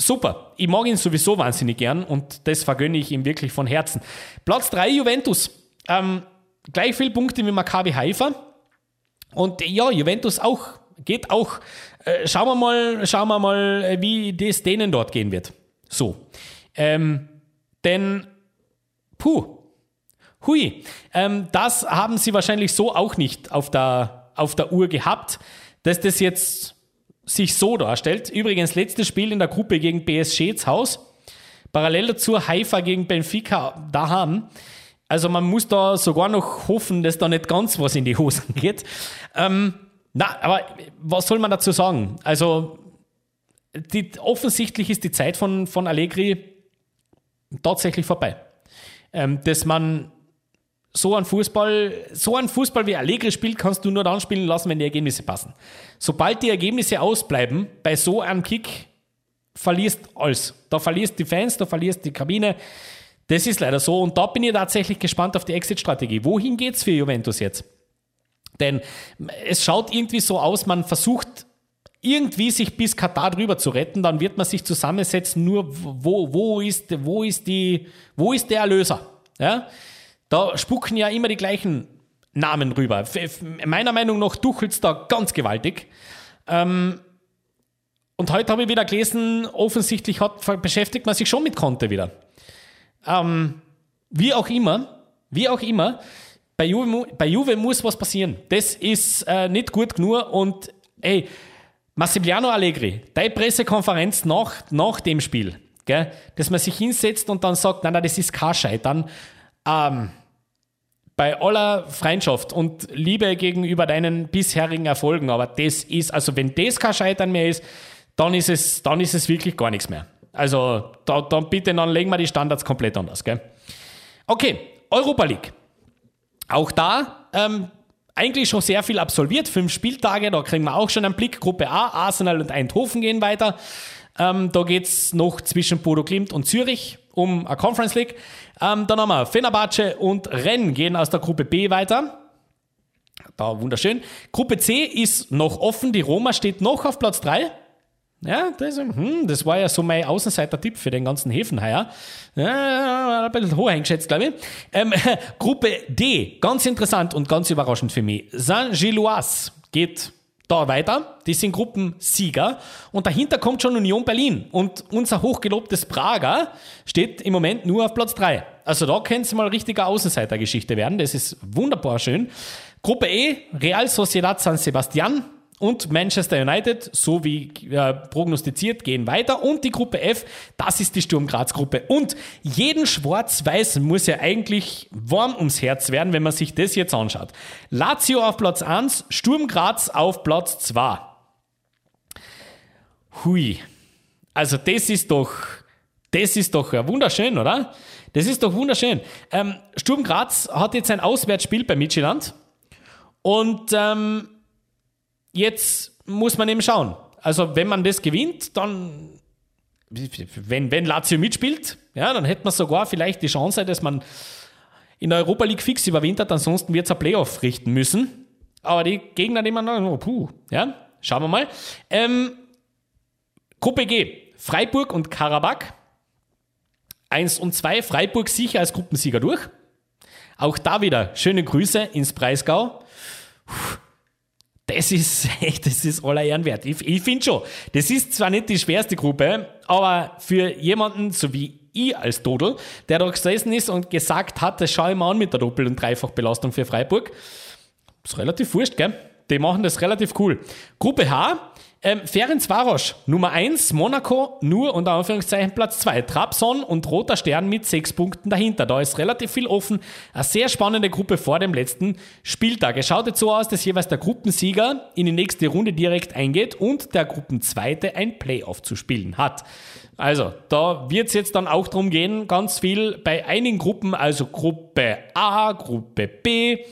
Super. Ich mag ihn sowieso wahnsinnig gern und das vergönne ich ihm wirklich von Herzen. Platz 3 Juventus. Ähm, gleich viele Punkte wie Maccabi Haifa. Und ja, Juventus auch, geht auch. Äh, schauen wir mal, schauen wir mal, äh, wie das denen dort gehen wird. So. Ähm, denn, puh, hui, ähm, das haben sie wahrscheinlich so auch nicht auf der, auf der Uhr gehabt, dass das jetzt sich so darstellt. Übrigens, letztes Spiel in der Gruppe gegen PSG ins Haus. Parallel dazu Haifa gegen Benfica da haben. Also man muss da sogar noch hoffen, dass da nicht ganz was in die Hosen geht. Ähm, na, aber was soll man dazu sagen? Also die, offensichtlich ist die Zeit von, von Allegri tatsächlich vorbei. Ähm, dass man so ein Fußball, so ein Fußball wie Allegri spielt, kannst du nur dann spielen lassen, wenn die Ergebnisse passen. Sobald die Ergebnisse ausbleiben, bei so einem Kick verlierst alles. Da verlierst die Fans, da verlierst die Kabine. Das ist leider so. Und da bin ich tatsächlich gespannt auf die Exit-Strategie. Wohin geht es für Juventus jetzt? Denn es schaut irgendwie so aus, man versucht irgendwie sich bis Katar drüber zu retten, dann wird man sich zusammensetzen, nur wo, wo, ist, wo, ist, die, wo ist der Erlöser? Ja? Da spucken ja immer die gleichen Namen rüber. Meiner Meinung nach duchelt da ganz gewaltig. Ähm, und heute habe ich wieder gelesen, offensichtlich hat, beschäftigt man sich schon mit Conte wieder. Ähm, wie auch immer, wie auch immer, bei Juve, bei Juve muss was passieren. Das ist äh, nicht gut genug und ey, Massimiliano Allegri, deine Pressekonferenz nach, nach dem Spiel, gell, dass man sich hinsetzt und dann sagt, nein, nein, das ist kein Scheitern. Ähm, bei aller Freundschaft und Liebe gegenüber deinen bisherigen Erfolgen, aber das ist, also wenn das kein Scheitern mehr ist, dann ist es, dann ist es wirklich gar nichts mehr. Also da, dann bitte, dann legen wir die Standards komplett anders. Gell? Okay, Europa League. Auch da ähm, eigentlich schon sehr viel absolviert. Fünf Spieltage, da kriegen wir auch schon einen Blick. Gruppe A, Arsenal und Eindhoven gehen weiter. Ähm, da geht es noch zwischen Bodo Klimt und Zürich um eine Conference League. Ähm, dann haben wir Fenerbahce und Rennes gehen aus der Gruppe B weiter. Da wunderschön. Gruppe C ist noch offen. Die Roma steht noch auf Platz 3. Ja, das, hm, das war ja so mein Außenseiter-Tipp für den ganzen Häfen heuer. Ja, ein bisschen hoch eingeschätzt, glaube ich. Ähm, Gruppe D, ganz interessant und ganz überraschend für mich. Saint-Gilloise geht da weiter. Die sind Gruppensieger. Und dahinter kommt schon Union Berlin. Und unser hochgelobtes Prager steht im Moment nur auf Platz 3. Also da könnte es mal richtige Außenseitergeschichte werden. Das ist wunderbar schön. Gruppe E, Real Sociedad San Sebastian und Manchester United, so wie äh, prognostiziert, gehen weiter. Und die Gruppe F, das ist die Sturm Graz Gruppe. Und jeden Schwarz-Weiß muss ja eigentlich warm ums Herz werden, wenn man sich das jetzt anschaut. Lazio auf Platz 1, Sturm Graz auf Platz 2. Hui. Also das ist doch, das ist doch ja wunderschön, oder? Das ist doch wunderschön. Ähm, Sturm Graz hat jetzt ein Auswärtsspiel bei Midtjylland. Und ähm, jetzt muss man eben schauen. Also wenn man das gewinnt, dann, wenn, wenn Lazio mitspielt, ja, dann hätte man sogar vielleicht die Chance, dass man in der Europa League fix überwintert, ansonsten wird es ein Playoff richten müssen. Aber die Gegner nehmen dann, oh, puh, ja, schauen wir mal. Ähm, Gruppe G, Freiburg und Karabakh. Eins und zwei, Freiburg sicher als Gruppensieger durch. Auch da wieder schöne Grüße ins Breisgau. Das ist echt, das ist aller Ehren wert. Ich, ich finde schon, das ist zwar nicht die schwerste Gruppe, aber für jemanden, so wie ich als Dodel, der da gesessen ist und gesagt hat, das schaue ich mal an mit der Doppel- und Dreifachbelastung für Freiburg, ist relativ wurscht, gell? Die machen das relativ cool. Gruppe H, ähm, Ferenc Varos, Nummer 1, Monaco, nur unter Anführungszeichen Platz 2. Trabzon und Roter Stern mit 6 Punkten dahinter. Da ist relativ viel offen. Eine sehr spannende Gruppe vor dem letzten Spieltag. Es schaut jetzt so aus, dass jeweils der Gruppensieger in die nächste Runde direkt eingeht und der Gruppenzweite ein Playoff zu spielen hat. Also, da wird es jetzt dann auch darum gehen, ganz viel bei einigen Gruppen, also Gruppe A, Gruppe B,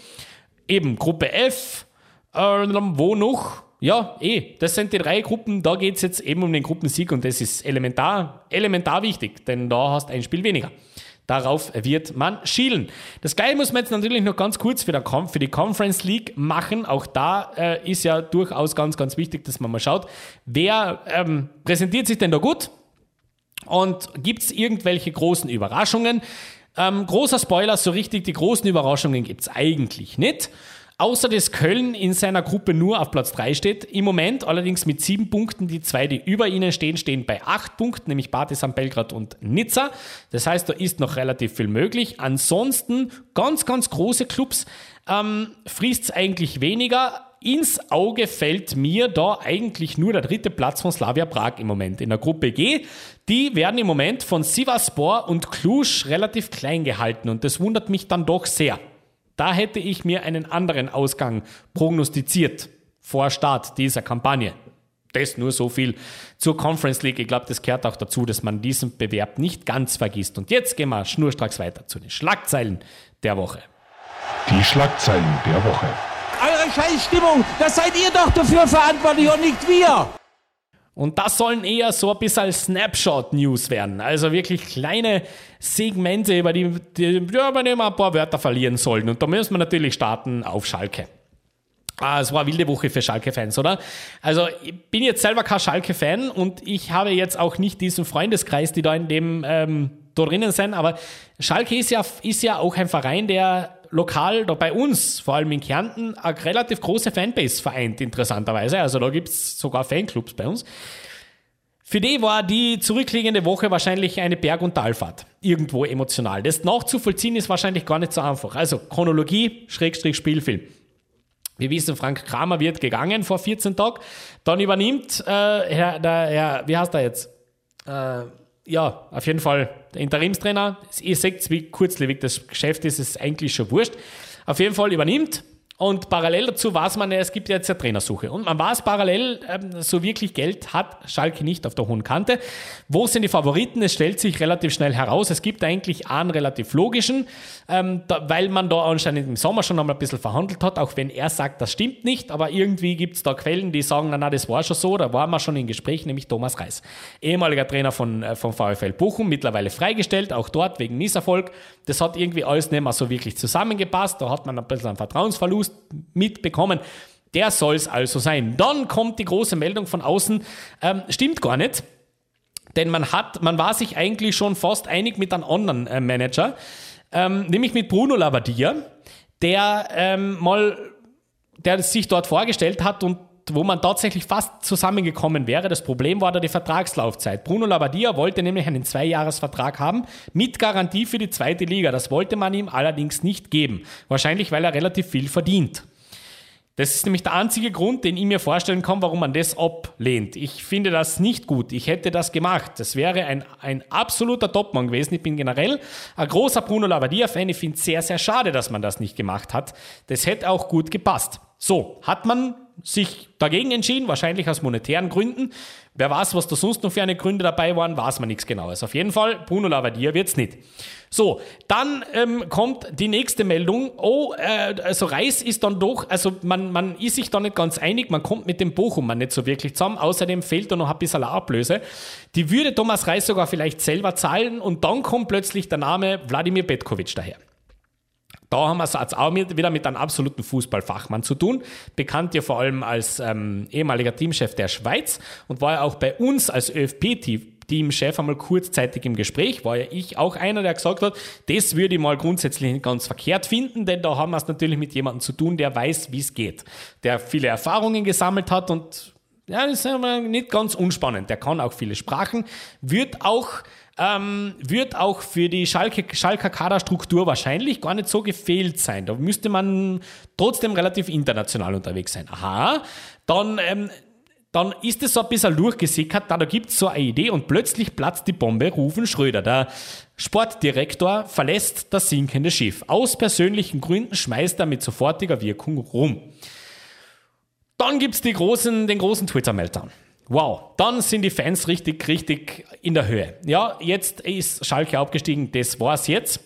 eben Gruppe F, äh, wo noch ja, eh, das sind die drei Gruppen, da geht es jetzt eben um den Gruppensieg und das ist elementar, elementar wichtig, denn da hast ein Spiel weniger. Darauf wird man schielen. Das gleiche muss man jetzt natürlich noch ganz kurz für, die Conference League machen. Auch da äh, ist ja durchaus ganz, ganz wichtig, dass man mal schaut, wer ähm, präsentiert sich denn da gut und gibt es irgendwelche großen Überraschungen. Ähm, großer Spoiler, so richtig die großen Überraschungen gibt es eigentlich nicht. Außer dass Köln in seiner Gruppe nur auf Platz 3 steht. Im Moment allerdings mit sieben Punkten. Die zwei, die über ihnen stehen, stehen bei acht Punkten, nämlich Partisan Belgrad und Nizza. Das heißt, da ist noch relativ viel möglich. Ansonsten ganz, ganz große Clubs ähm, frisst es eigentlich weniger. Ins Auge fällt mir da eigentlich nur der dritte Platz von Slavia Prag im Moment in der Gruppe G. Die werden im Moment von Sivaspor und Cluj relativ klein gehalten und das wundert mich dann doch sehr. Da hätte ich mir einen anderen Ausgang prognostiziert vor Start dieser Kampagne. Das nur so viel zur Conference League. Ich glaube, das gehört auch dazu, dass man diesen Bewerb nicht ganz vergisst. Und jetzt gehen wir schnurstracks weiter zu den Schlagzeilen der Woche. Die Schlagzeilen der Woche. Eure Scheißstimmung, das seid ihr doch dafür verantwortlich und nicht wir. Und das sollen eher so ein bisschen Snapshot-News werden. Also wirklich kleine Segmente, über die, die, ja, wir ein paar Wörter verlieren sollen. Und da müssen wir natürlich starten auf Schalke. Ah, es war eine wilde Woche für Schalke-Fans, oder? Also, ich bin jetzt selber kein Schalke-Fan und ich habe jetzt auch nicht diesen Freundeskreis, die da in dem ähm, da drinnen sind, aber Schalke ist ja, ist ja auch ein Verein, der lokal da bei uns, vor allem in Kärnten, eine relativ große Fanbase vereint, interessanterweise. Also da gibt es sogar Fanclubs bei uns. Für die war die zurückliegende Woche wahrscheinlich eine Berg- und Talfahrt. Irgendwo emotional. Das nachzuvollziehen ist wahrscheinlich gar nicht so einfach. Also Chronologie, Schrägstrich Spielfilm. Wir wissen, Frank Kramer wird gegangen vor 14 Tagen. Dann übernimmt äh, Herr, der, Herr, wie heißt er jetzt? Äh, ja, auf jeden Fall der Interimstrainer. Ihr seht, wie kurzlebig das Geschäft ist, ist eigentlich schon wurscht. Auf jeden Fall übernimmt Und parallel dazu weiß man, es gibt jetzt eine Trainersuche. Und man weiß parallel, ähm, so wirklich Geld hat Schalke nicht auf der hohen Kante. Wo sind die Favoriten? Es stellt sich relativ schnell heraus. Es gibt eigentlich einen relativ logischen, ähm, weil man da anscheinend im Sommer schon einmal ein bisschen verhandelt hat, auch wenn er sagt, das stimmt nicht. Aber irgendwie gibt es da Quellen, die sagen, na, na, das war schon so, da waren wir schon im Gespräch, nämlich Thomas Reis. Ehemaliger Trainer von, äh, vom VfL Bochum, mittlerweile freigestellt, auch dort wegen Misserfolg. Das hat irgendwie alles nicht mehr so wirklich zusammengepasst. Da hat man ein bisschen einen Vertrauensverlust mitbekommen. Der soll es also sein. Dann kommt die große Meldung von außen. Ähm, stimmt gar nicht. Denn man hat, man war sich eigentlich schon fast einig mit einem anderen äh, Manager, ähm, nämlich mit Bruno Labbadia, der ähm, mal, der sich dort vorgestellt hat und wo man tatsächlich fast zusammengekommen wäre. Das Problem war da die Vertragslaufzeit. Bruno Labbadia wollte nämlich einen Zweijahresvertrag haben mit Garantie für die zweite Liga. Das wollte man ihm allerdings nicht geben. Wahrscheinlich, weil er relativ viel verdient. Das ist nämlich der einzige Grund, den ich mir vorstellen kann, warum man das ablehnt. Ich finde das nicht gut. Ich hätte das gemacht. Das wäre ein, ein absoluter Topmann gewesen. Ich bin generell ein großer Bruno Labbadia-Fan. Ich finde es sehr, sehr schade, dass man das nicht gemacht hat. Das hätte auch gut gepasst. So, hat man sich dagegen entschieden, wahrscheinlich aus monetären Gründen. Wer weiß, was da sonst noch für eine Gründe dabei waren, weiß man nichts Genaues. Auf jeden Fall, Bruno Lavadier wird es nicht. So, dann ähm, kommt die nächste Meldung. Oh, äh, also Reis ist dann doch, also man, man ist sich da nicht ganz einig, man kommt mit dem Bochum nicht so wirklich zusammen. Außerdem fehlt da noch ein bisschen Ablöse. Die würde Thomas Reis sogar vielleicht selber zahlen und dann kommt plötzlich der Name Wladimir Petkovic daher. Da haben wir es auch wieder mit einem absoluten Fußballfachmann zu tun. Bekannt ja vor allem als ähm, ehemaliger Teamchef der Schweiz und war ja auch bei uns als ÖFP-Teamchef einmal kurzzeitig im Gespräch. War ja ich auch einer, der gesagt hat, das würde ich mal grundsätzlich nicht ganz verkehrt finden, denn da haben wir es natürlich mit jemandem zu tun, der weiß, wie es geht. Der viele Erfahrungen gesammelt hat und ja, das ist nicht ganz unspannend. Der kann auch viele Sprachen, wird auch ähm, wird auch für die Schalke, Schalker Kaderstruktur wahrscheinlich gar nicht so gefehlt sein. Da müsste man trotzdem relativ international unterwegs sein. Aha, dann, ähm, dann ist es so ein bisschen durchgesickert, da, gibt es so eine Idee und plötzlich platzt die Bombe, rufen Schröder. Der Sportdirektor verlässt das sinkende Schiff. Aus persönlichen Gründen schmeißt er mit sofortiger Wirkung rum. Dann gibt es großen, den großen Twitter-Meltdown. Wow, dann sind die Fans richtig, richtig in der Höhe. Ja, jetzt ist Schalke abgestiegen, das war's jetzt.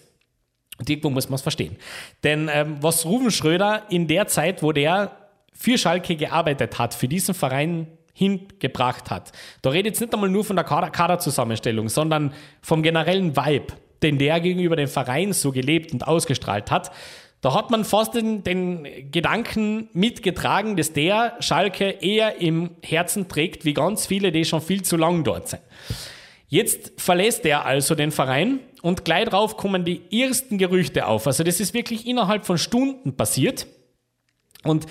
Und irgendwo muss man es verstehen. Denn ähm, was Ruven Schröder in der Zeit, wo der für Schalke gearbeitet hat, für diesen Verein hingebracht hat, da redet jetzt nicht einmal nur von der Kaderzusammenstellung, sondern vom generellen Vibe, den der gegenüber dem Verein so gelebt und ausgestrahlt hat, da hat man fast den, den, Gedanken mitgetragen, dass der Schalke eher im Herzen trägt, wie ganz viele, die schon viel zu lang dort sind. Jetzt verlässt er also den Verein und gleich drauf kommen die ersten Gerüchte auf. Also das ist wirklich innerhalb von Stunden passiert. Und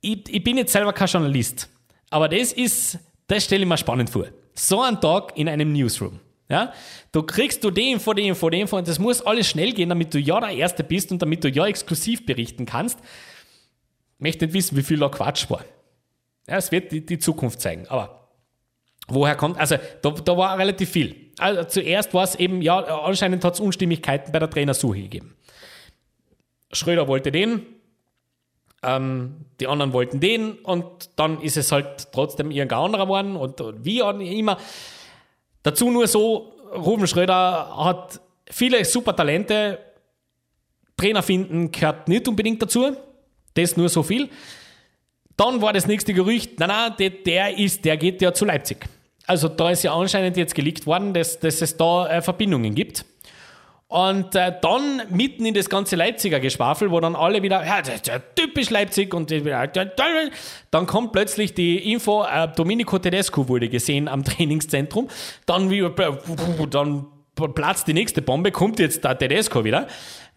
ich, ich bin jetzt selber kein Journalist, aber das ist, das stelle ich mir spannend vor. So ein Tag in einem Newsroom. Ja? Du kriegst du die Info, die Info, die Info und das muss alles schnell gehen, damit du ja der Erste bist und damit du ja exklusiv berichten kannst. Ich möchte nicht wissen, wie viel da Quatsch war. Ja, es wird die, die Zukunft zeigen. Aber woher kommt, also da, da war relativ viel. Also zuerst war es eben, ja, anscheinend hat es Unstimmigkeiten bei der Trainersuche gegeben. Schröder wollte den, ähm, die anderen wollten den und dann ist es halt trotzdem irgendein anderer geworden und, und wie immer. Dazu nur so, Ruben Schröder hat viele super Talente. Trainer finden gehört nicht unbedingt dazu. Das nur so viel. Dann war das nächste Gerücht, nein, nein, der, der, ist, der geht ja zu Leipzig. Also da ist ja anscheinend jetzt geleakt worden, dass, dass es da äh, Verbindungen gibt. Und äh, dann mitten in das ganze Leipziger Geschwafel, wo dann alle wieder, ja, das ist ja typisch Leipzig und dann kommt plötzlich die Info, äh, Domenico Tedesco wurde gesehen am Trainingszentrum. Dann, dann platzt die nächste Bombe, kommt jetzt der Tedesco wieder.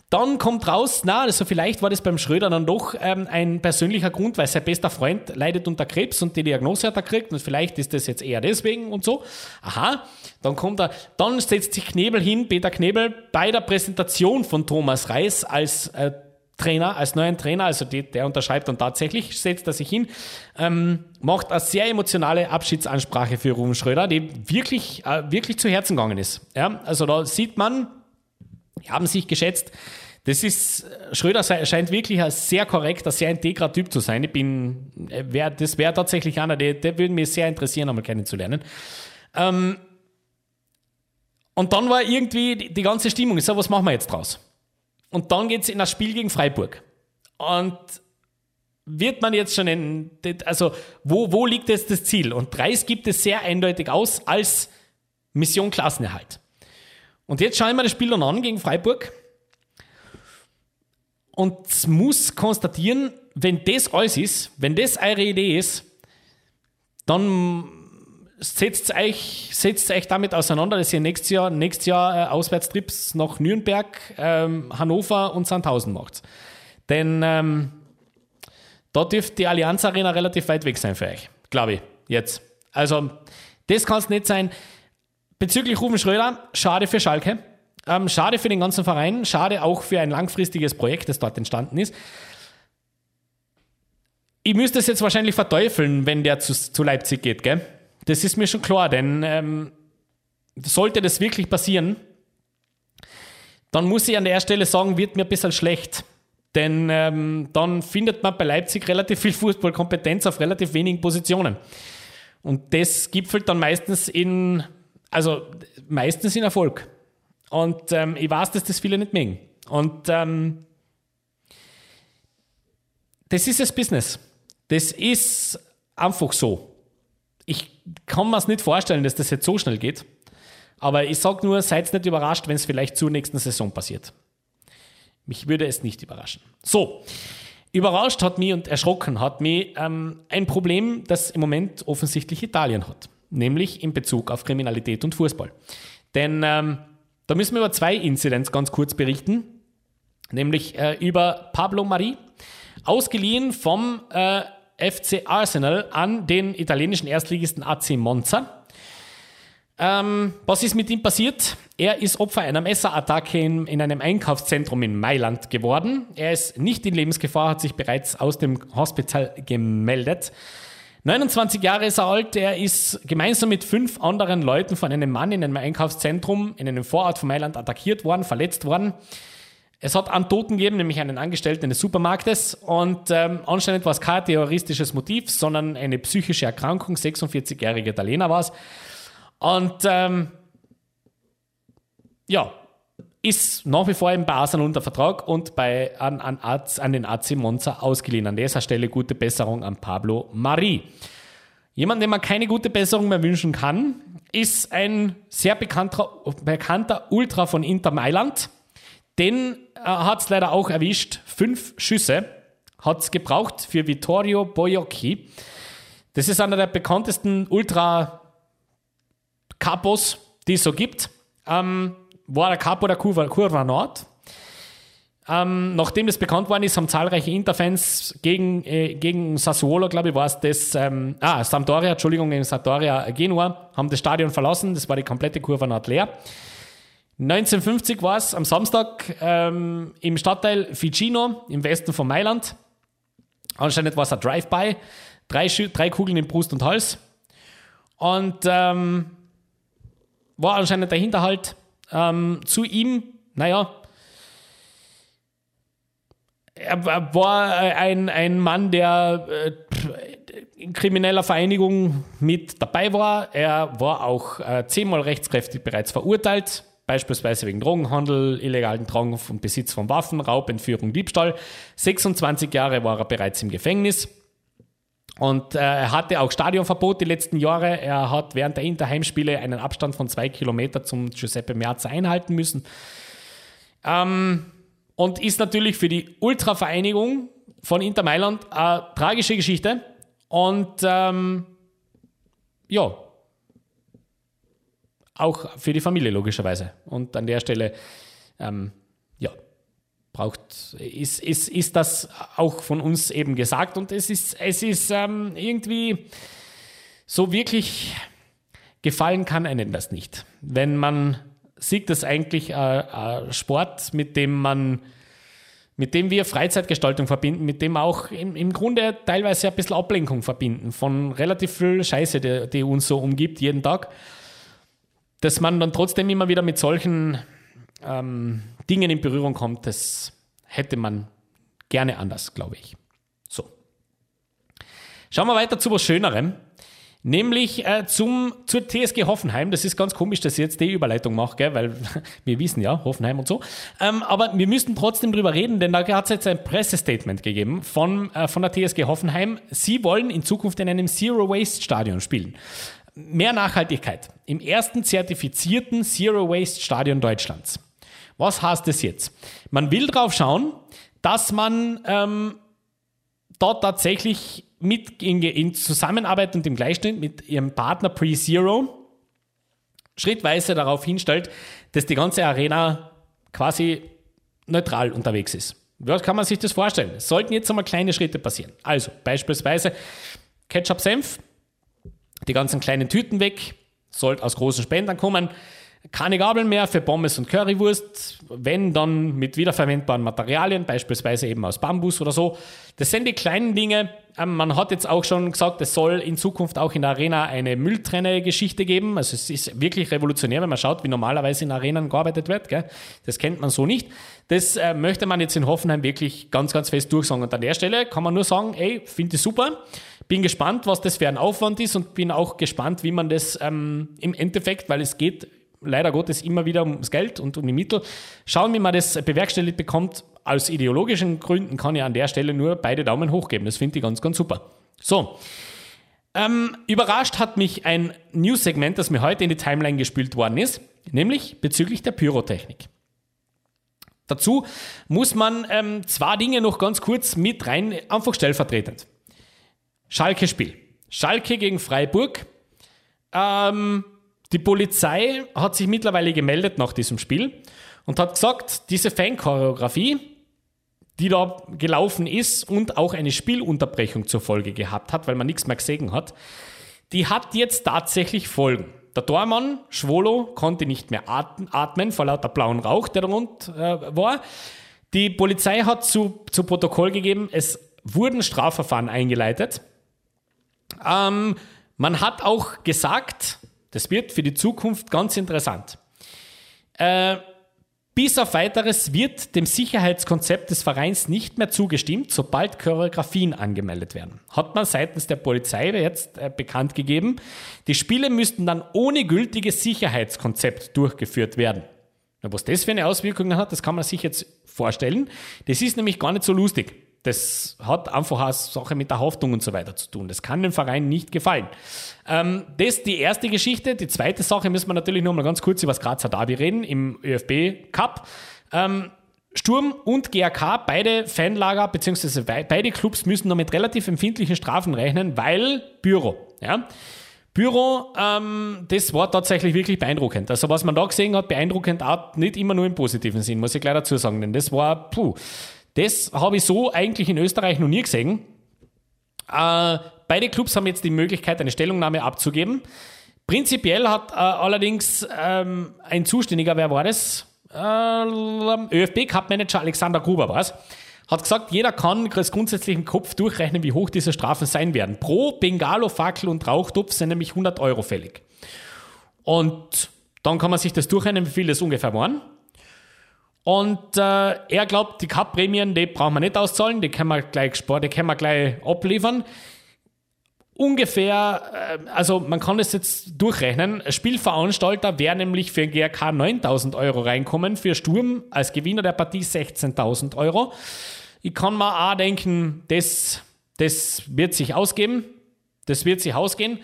Dann kommt raus, na, also vielleicht war das beim Schröder dann doch ähm, ein persönlicher Grund, weil sein bester Freund leidet unter Krebs und die Diagnose hat er gekriegt und vielleicht ist das jetzt eher deswegen und so. Aha, dann kommt er, dann setzt sich Knebel hin, Peter Knebel, bei der Präsentation von Thomas Reis als äh, Trainer, als neuen Trainer, also die, der unterschreibt dann tatsächlich, setzt er sich hin, ähm, macht eine sehr emotionale Abschiedsansprache für Ruben Schröder, die wirklich, äh, wirklich zu Herzen gegangen ist. Ja, also da sieht man, haben sich geschätzt. Das ist, Schröder scheint wirklich ein sehr korrekter, sehr integrer Typ zu sein. Ich bin, wär, das wäre tatsächlich einer, der, der würde mich sehr interessieren, einmal kennenzulernen. Ähm, und dann war irgendwie die, die ganze Stimmung, so, was machen wir jetzt draus? Und dann geht es in das Spiel gegen Freiburg. Und wird man jetzt schon in, also wo, wo liegt jetzt das Ziel? Und Reis gibt es sehr eindeutig aus als Mission Klassenerhalt. Und jetzt schauen wir das Spiel dann an gegen Freiburg und muss konstatieren, wenn das alles ist, wenn das eure Idee ist, dann setzt euch, setzt euch damit auseinander, dass ihr nächstes Jahr, nächstes Jahr äh, Auswärtstrips nach Nürnberg, ähm, Hannover und Sandhausen macht. Denn ähm, da dürfte die Allianz Arena relativ weit weg sein für euch, glaube ich, jetzt. Also, das kann es nicht sein. Bezüglich Rufen Schröder, schade für Schalke. Ähm, schade für den ganzen Verein, schade auch für ein langfristiges Projekt, das dort entstanden ist. Ich müsste es jetzt wahrscheinlich verteufeln, wenn der zu, zu Leipzig geht, gell? Das ist mir schon klar, denn ähm, sollte das wirklich passieren, dann muss ich an der Stelle sagen, wird mir ein bisschen schlecht. Denn ähm, dann findet man bei Leipzig relativ viel Fußballkompetenz auf relativ wenigen Positionen. Und das gipfelt dann meistens in, also meistens in Erfolg. Und ähm, ich weiß, dass das viele nicht mögen. Und ähm, das ist das Business. Das ist einfach so. Ich kann mir es nicht vorstellen, dass das jetzt so schnell geht. Aber ich sage nur, seid nicht überrascht, wenn es vielleicht zur nächsten Saison passiert. Mich würde es nicht überraschen. So, überrascht hat mich und erschrocken hat mich ähm, ein Problem, das im Moment offensichtlich Italien hat. Nämlich in Bezug auf Kriminalität und Fußball. Denn ähm, da müssen wir über zwei Inzidenz ganz kurz berichten, nämlich äh, über Pablo Mari, ausgeliehen vom äh, FC Arsenal an den italienischen Erstligisten AC Monza. Ähm, was ist mit ihm passiert? Er ist Opfer einer Messerattacke in, in, einem Einkaufszentrum in Mailand geworden. Er ist nicht in Lebensgefahr, hat sich bereits aus dem Hospital gemeldet. 29 Jahre ist er alt, er ist gemeinsam mit fünf anderen Leuten von einem Mann in einem Einkaufszentrum in einem Vorort von Mailand attackiert worden, verletzt worden. Es hat einen Toten gegeben, nämlich einen Angestellten eines Supermarktes und ähm, anscheinend war es kein terroristisches Motiv, sondern eine psychische Erkrankung. 46-jährige Italiener war es. Und ähm, ja, ist nach wie vor im Basel unter Vertrag und bei, an, an, an den AC Monza ausgeliehen. An dieser Stelle gute Besserung an Pablo Marie. Jemand, dem man keine gute Besserung mehr wünschen kann, ist ein sehr bekannter, bekannter Ultra von Inter Mailand. Den äh, hat es leider auch erwischt. Fünf Schüsse hat es gebraucht für Vittorio Boiocchi. Das ist einer der bekanntesten Ultra-Capos, die es so gibt. Ähm, war der Capo der Kurva, Kurva Nord. Ähm, nachdem das bekannt worden ist, haben zahlreiche Interfans gegen, äh, gegen Sassuolo, glaube ich, war es das, ähm, ah, Sampdoria, Entschuldigung, gegen Sampdoria Genua, haben das Stadion verlassen, das war die komplette Kurva Nord leer. 1950 war es am Samstag ähm, im Stadtteil Ficino im Westen von Mailand. Anscheinend war es ein Drive-by, drei, drei Kugeln in Brust und Hals. Und ähm, war anscheinend der Hinterhalt ähm, zu ihm, naja, er, war ein, ein Mann, der äh, in krimineller Vereinigung mit dabei war. Er war auch äh, zehnmal rechtskräftig bereits verurteilt, beispielsweise wegen Drogenhandel, illegalen Drang und Besitz von Waffen, Raub, Entführung, Diebstahl. 26 Jahre war er bereits im Gefängnis. Und äh, er hatte auch Stadionverbot die letzten Jahre. Er hat während der Interheimspiele einen Abstand von zwei Kilometer zum Giuseppe Meazza einhalten müssen. Ähm, und ist natürlich für die Ultra-Vereinigung von Inter Mailand eine tragische Geschichte. Und ähm, ja, auch für die Familie logischerweise. Und an der Stelle, ähm, ja, braucht, ist, ist, ist das auch von uns eben gesagt. Und es ist, es ist ähm, irgendwie so wirklich gefallen kann einem das nicht. Wenn man sieht, dass eigentlich äh, Sport, mit dem man mit dem wir Freizeitgestaltung verbinden, mit dem auch im, im Grunde teilweise ein bisschen Ablenkung verbinden von relativ viel Scheiße, die, die uns so umgibt jeden Tag, dass man dann trotzdem immer wieder mit solchen ähm, Dingen in Berührung kommt, das hätte man gerne anders, glaube ich. So. Schauen wir weiter zu was Schönerem. Nämlich äh, zum, zur TSG Hoffenheim. Das ist ganz komisch, dass ich jetzt die Überleitung mache, gell? weil wir wissen ja, Hoffenheim und so. Ähm, aber wir müssten trotzdem drüber reden, denn da hat es jetzt ein Pressestatement gegeben von, äh, von der TSG Hoffenheim. Sie wollen in Zukunft in einem Zero-Waste-Stadion spielen. Mehr Nachhaltigkeit. Im ersten zertifizierten Zero-Waste-Stadion Deutschlands. Was heißt das jetzt? Man will drauf schauen, dass man ähm, dort tatsächlich mit in, in Zusammenarbeit und im Gleichschnitt mit ihrem Partner Pre-Zero schrittweise darauf hinstellt, dass die ganze Arena quasi neutral unterwegs ist. Was kann man sich das vorstellen? Es sollten jetzt einmal kleine Schritte passieren. Also beispielsweise Ketchup-Senf, die ganzen kleinen Tüten weg, sollte aus großen Spendern kommen. Keine Gabeln mehr für Pommes und Currywurst, wenn dann mit wiederverwendbaren Materialien, beispielsweise eben aus Bambus oder so. Das sind die kleinen Dinge. Ähm, man hat jetzt auch schon gesagt, es soll in Zukunft auch in der Arena eine Mülltrenne-Geschichte geben. Also es ist wirklich revolutionär, wenn man schaut, wie normalerweise in Arenen gearbeitet wird. Gell? Das kennt man so nicht. Das äh, möchte man jetzt in Hoffenheim wirklich ganz, ganz fest durchsagen. Und an der Stelle kann man nur sagen, ey, finde ich super. Bin gespannt, was das für ein Aufwand ist und bin auch gespannt, wie man das ähm, im Endeffekt, weil es geht leider Gottes immer wieder ums Geld und um die Mittel. Schauen, wie man das bewerkstelligt bekommt. Aus ideologischen Gründen kann ich an der Stelle nur beide Daumen hoch geben. Das finde ich ganz, ganz super. So. Ähm, überrascht hat mich ein News-Segment, das mir heute in die Timeline gespült worden ist, nämlich bezüglich der Pyrotechnik. Dazu muss man ähm, zwei Dinge noch ganz kurz mit rein, einfach stellvertretend. Schalke-Spiel. Schalke gegen Freiburg. Ähm, die Polizei hat sich mittlerweile gemeldet nach diesem Spiel und hat gesagt, diese Fanchoreografie, die da gelaufen ist und auch eine Spielunterbrechung zur Folge gehabt hat, weil man nichts mehr gesehen hat, die hat jetzt tatsächlich Folgen. Der Tormann, Schwolo, konnte nicht mehr atmen vor lauter blauen Rauch, der rund äh, war. Die Polizei hat zu, zu Protokoll gegeben, es wurden Strafverfahren eingeleitet. Ähm, man hat auch gesagt, das wird für die Zukunft ganz interessant. Äh, bis auf weiteres wird dem Sicherheitskonzept des Vereins nicht mehr zugestimmt, sobald Choreografien angemeldet werden. Hat man seitens der Polizei jetzt äh, bekannt gegeben. Die Spiele müssten dann ohne gültiges Sicherheitskonzept durchgeführt werden. Was das für eine Auswirkung hat, das kann man sich jetzt vorstellen. Das ist nämlich gar nicht so lustig. Das hat einfach eine Sache mit der Haftung und so weiter zu tun. Das kann dem Verein nicht gefallen. Ähm, das ist die erste Geschichte. Die zweite Sache müssen wir natürlich noch mal ganz kurz über das Grazer Derby reden im ÖFB Cup. Ähm, Sturm und GAK, beide Fanlager bzw. beide Clubs müssen noch mit relativ empfindlichen Strafen rechnen, weil Büro. Ja? Büro, ähm, das war tatsächlich wirklich beeindruckend. Also was man da gesehen hat, beeindruckend auch nicht immer nur im positiven Sinn, muss ich gleich dazu sagen, denn das war, puh, das habe ich so eigentlich in Österreich noch nie gesehen. Äh, beide Clubs haben jetzt die Möglichkeit, eine Stellungnahme abzugeben. Prinzipiell hat äh, allerdings ähm, ein Zuständiger, wer war das? Äh, ÖFB Cup Manager Alexander Gruber war es, hat gesagt, jeder kann grundsätzlich im Kopf durchrechnen, wie hoch diese Strafen sein werden. Pro Bengalo, Fackel und Rauchtopf sind nämlich 100 Euro fällig. Und dann kann man sich das durchrechnen, wie viel das ungefähr waren. Und äh, er glaubt, die Cup-Prämien, die brauchen wir nicht auszahlen, die können wir gleich sparen, die können wir gleich abliefern. Ungefähr, äh, also man kann das jetzt durchrechnen. Spielveranstalter wäre nämlich für GRK 9000 Euro reinkommen, für Sturm als Gewinner der Partie 16.000 Euro. Ich kann mir auch denken, das, das wird sich ausgeben. Das wird sich ausgehen.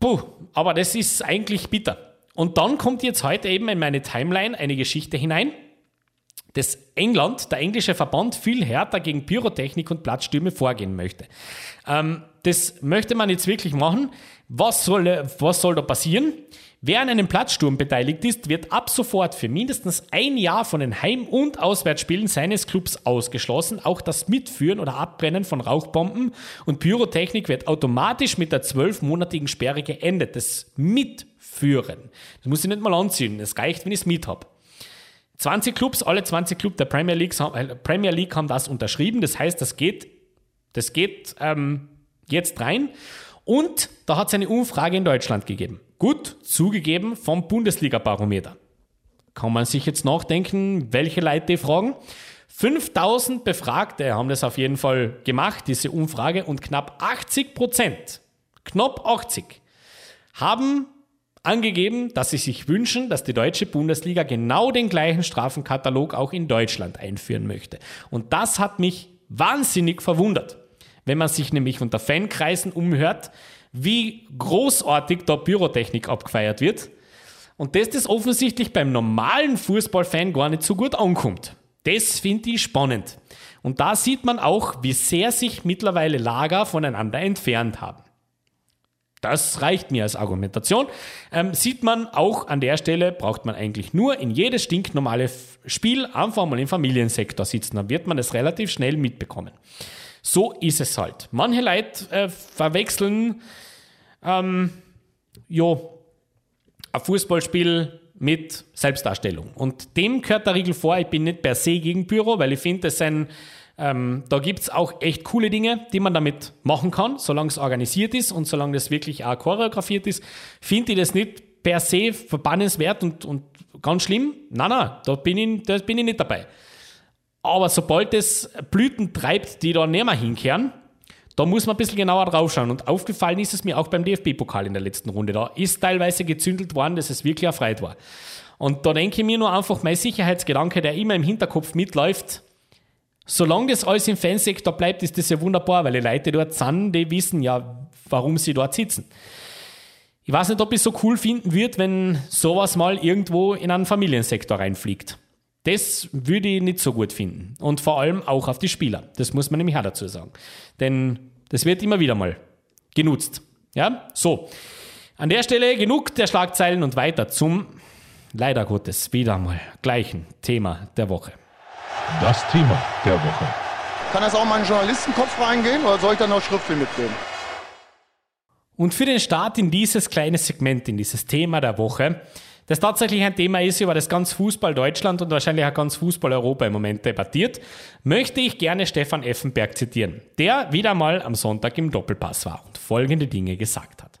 Puh, aber das ist eigentlich bitter. Und dann kommt jetzt heute eben in meine Timeline eine Geschichte hinein, dass England, der englische Verband, viel härter gegen Pyrotechnik und Platzstürme vorgehen möchte. Ähm, das möchte man jetzt wirklich machen. Was soll, was soll da passieren? Wer an einem Platzsturm beteiligt ist, wird ab sofort für mindestens ein Jahr von den Heim- und Auswärtsspielen seines Clubs ausgeschlossen. Auch das Mitführen oder Abbrennen von Rauchbomben und Pyrotechnik wird automatisch mit der zwölfmonatigen Sperre geendet. Das Mitführen führen. Das muss ich nicht mal anziehen. Es reicht, wenn ich es mit habe. 20 Clubs, alle 20 Clubs der Premier League, äh, Premier League haben das unterschrieben. Das heißt, das geht, das geht ähm, jetzt rein. Und da hat es eine Umfrage in Deutschland gegeben. Gut, zugegeben vom Bundesliga-Barometer. Kann man sich jetzt nachdenken, welche Leute die fragen? 5000 Befragte haben das auf jeden Fall gemacht, diese Umfrage, und knapp 80 Prozent, knapp 80, haben angegeben, dass sie sich wünschen, dass die deutsche Bundesliga genau den gleichen Strafenkatalog auch in Deutschland einführen möchte. Und das hat mich wahnsinnig verwundert, wenn man sich nämlich unter Fankreisen umhört, wie großartig da Pyrotechnik abgefeiert wird und dass das offensichtlich beim normalen Fußballfan gar nicht so gut ankommt. Das finde ich spannend. Und da sieht man auch, wie sehr sich mittlerweile Lager voneinander entfernt haben. Das reicht mir als Argumentation. Ähm, sieht man auch an der Stelle, braucht man eigentlich nur in jedes stinknormale Spiel einfach mal im Familiensektor sitzen. Dann wird man es relativ schnell mitbekommen. So ist es halt. Manche Leute äh, verwechseln ähm, jo, ein Fußballspiel mit Selbstdarstellung. Und dem gehört der Riegel vor. Ich bin nicht per se gegen Pyro, weil ich finde, ähm, da gibt es auch echt coole Dinge, die man damit machen kann, solange es organisiert ist und solange das wirklich auch choreografiert ist, finde ich das nicht per se verbannenswert und, und ganz schlimm. Nein, nein, da bin, ich, da bin ich nicht dabei. Aber sobald es Blüten treibt, die da nicht mehr hinkehren, da muss man ein bisschen genauer drauf schauen. Und aufgefallen ist es mir auch beim DFB-Pokal in der letzten Runde. Da ist teilweise gezündelt worden, dass es wirklich erfreut war. Und da denke ich mir nur einfach, mein Sicherheitsgedanke, der immer im Hinterkopf mitläuft, solange das alles im Fansektor bleibt, ist das ja wunderbar, weil die Leute dort sind, die wissen ja, warum sie dort sitzen. Ich weiß nicht, ob ich es so cool finden würde, wenn sowas mal irgendwo in einen Familiensektor reinfliegt. Das würde ich nicht so gut finden. Und vor allem auch auf die Spieler. Das muss man nämlich auch dazu sagen. Denn das wird immer wieder mal genutzt. Ja, so. An der Stelle genug der Schlagzeilen und weiter zum, leider Gottes, wieder mal gleichen Thema der Woche. Das Thema der Woche. Kann das auch mal in den Journalistenkopf reingehen oder soll ich dann noch Schriftfühl mitnehmen? Und für den Start in dieses kleine Segment, in dieses Thema der Woche, das tatsächlich ein Thema ist, über das ganz Fußball Deutschland und wahrscheinlich auch ganz Fußball Europa im Moment debattiert, möchte ich gerne Stefan Effenberg zitieren, der wieder mal am Sonntag im Doppelpass war und folgende Dinge gesagt hat.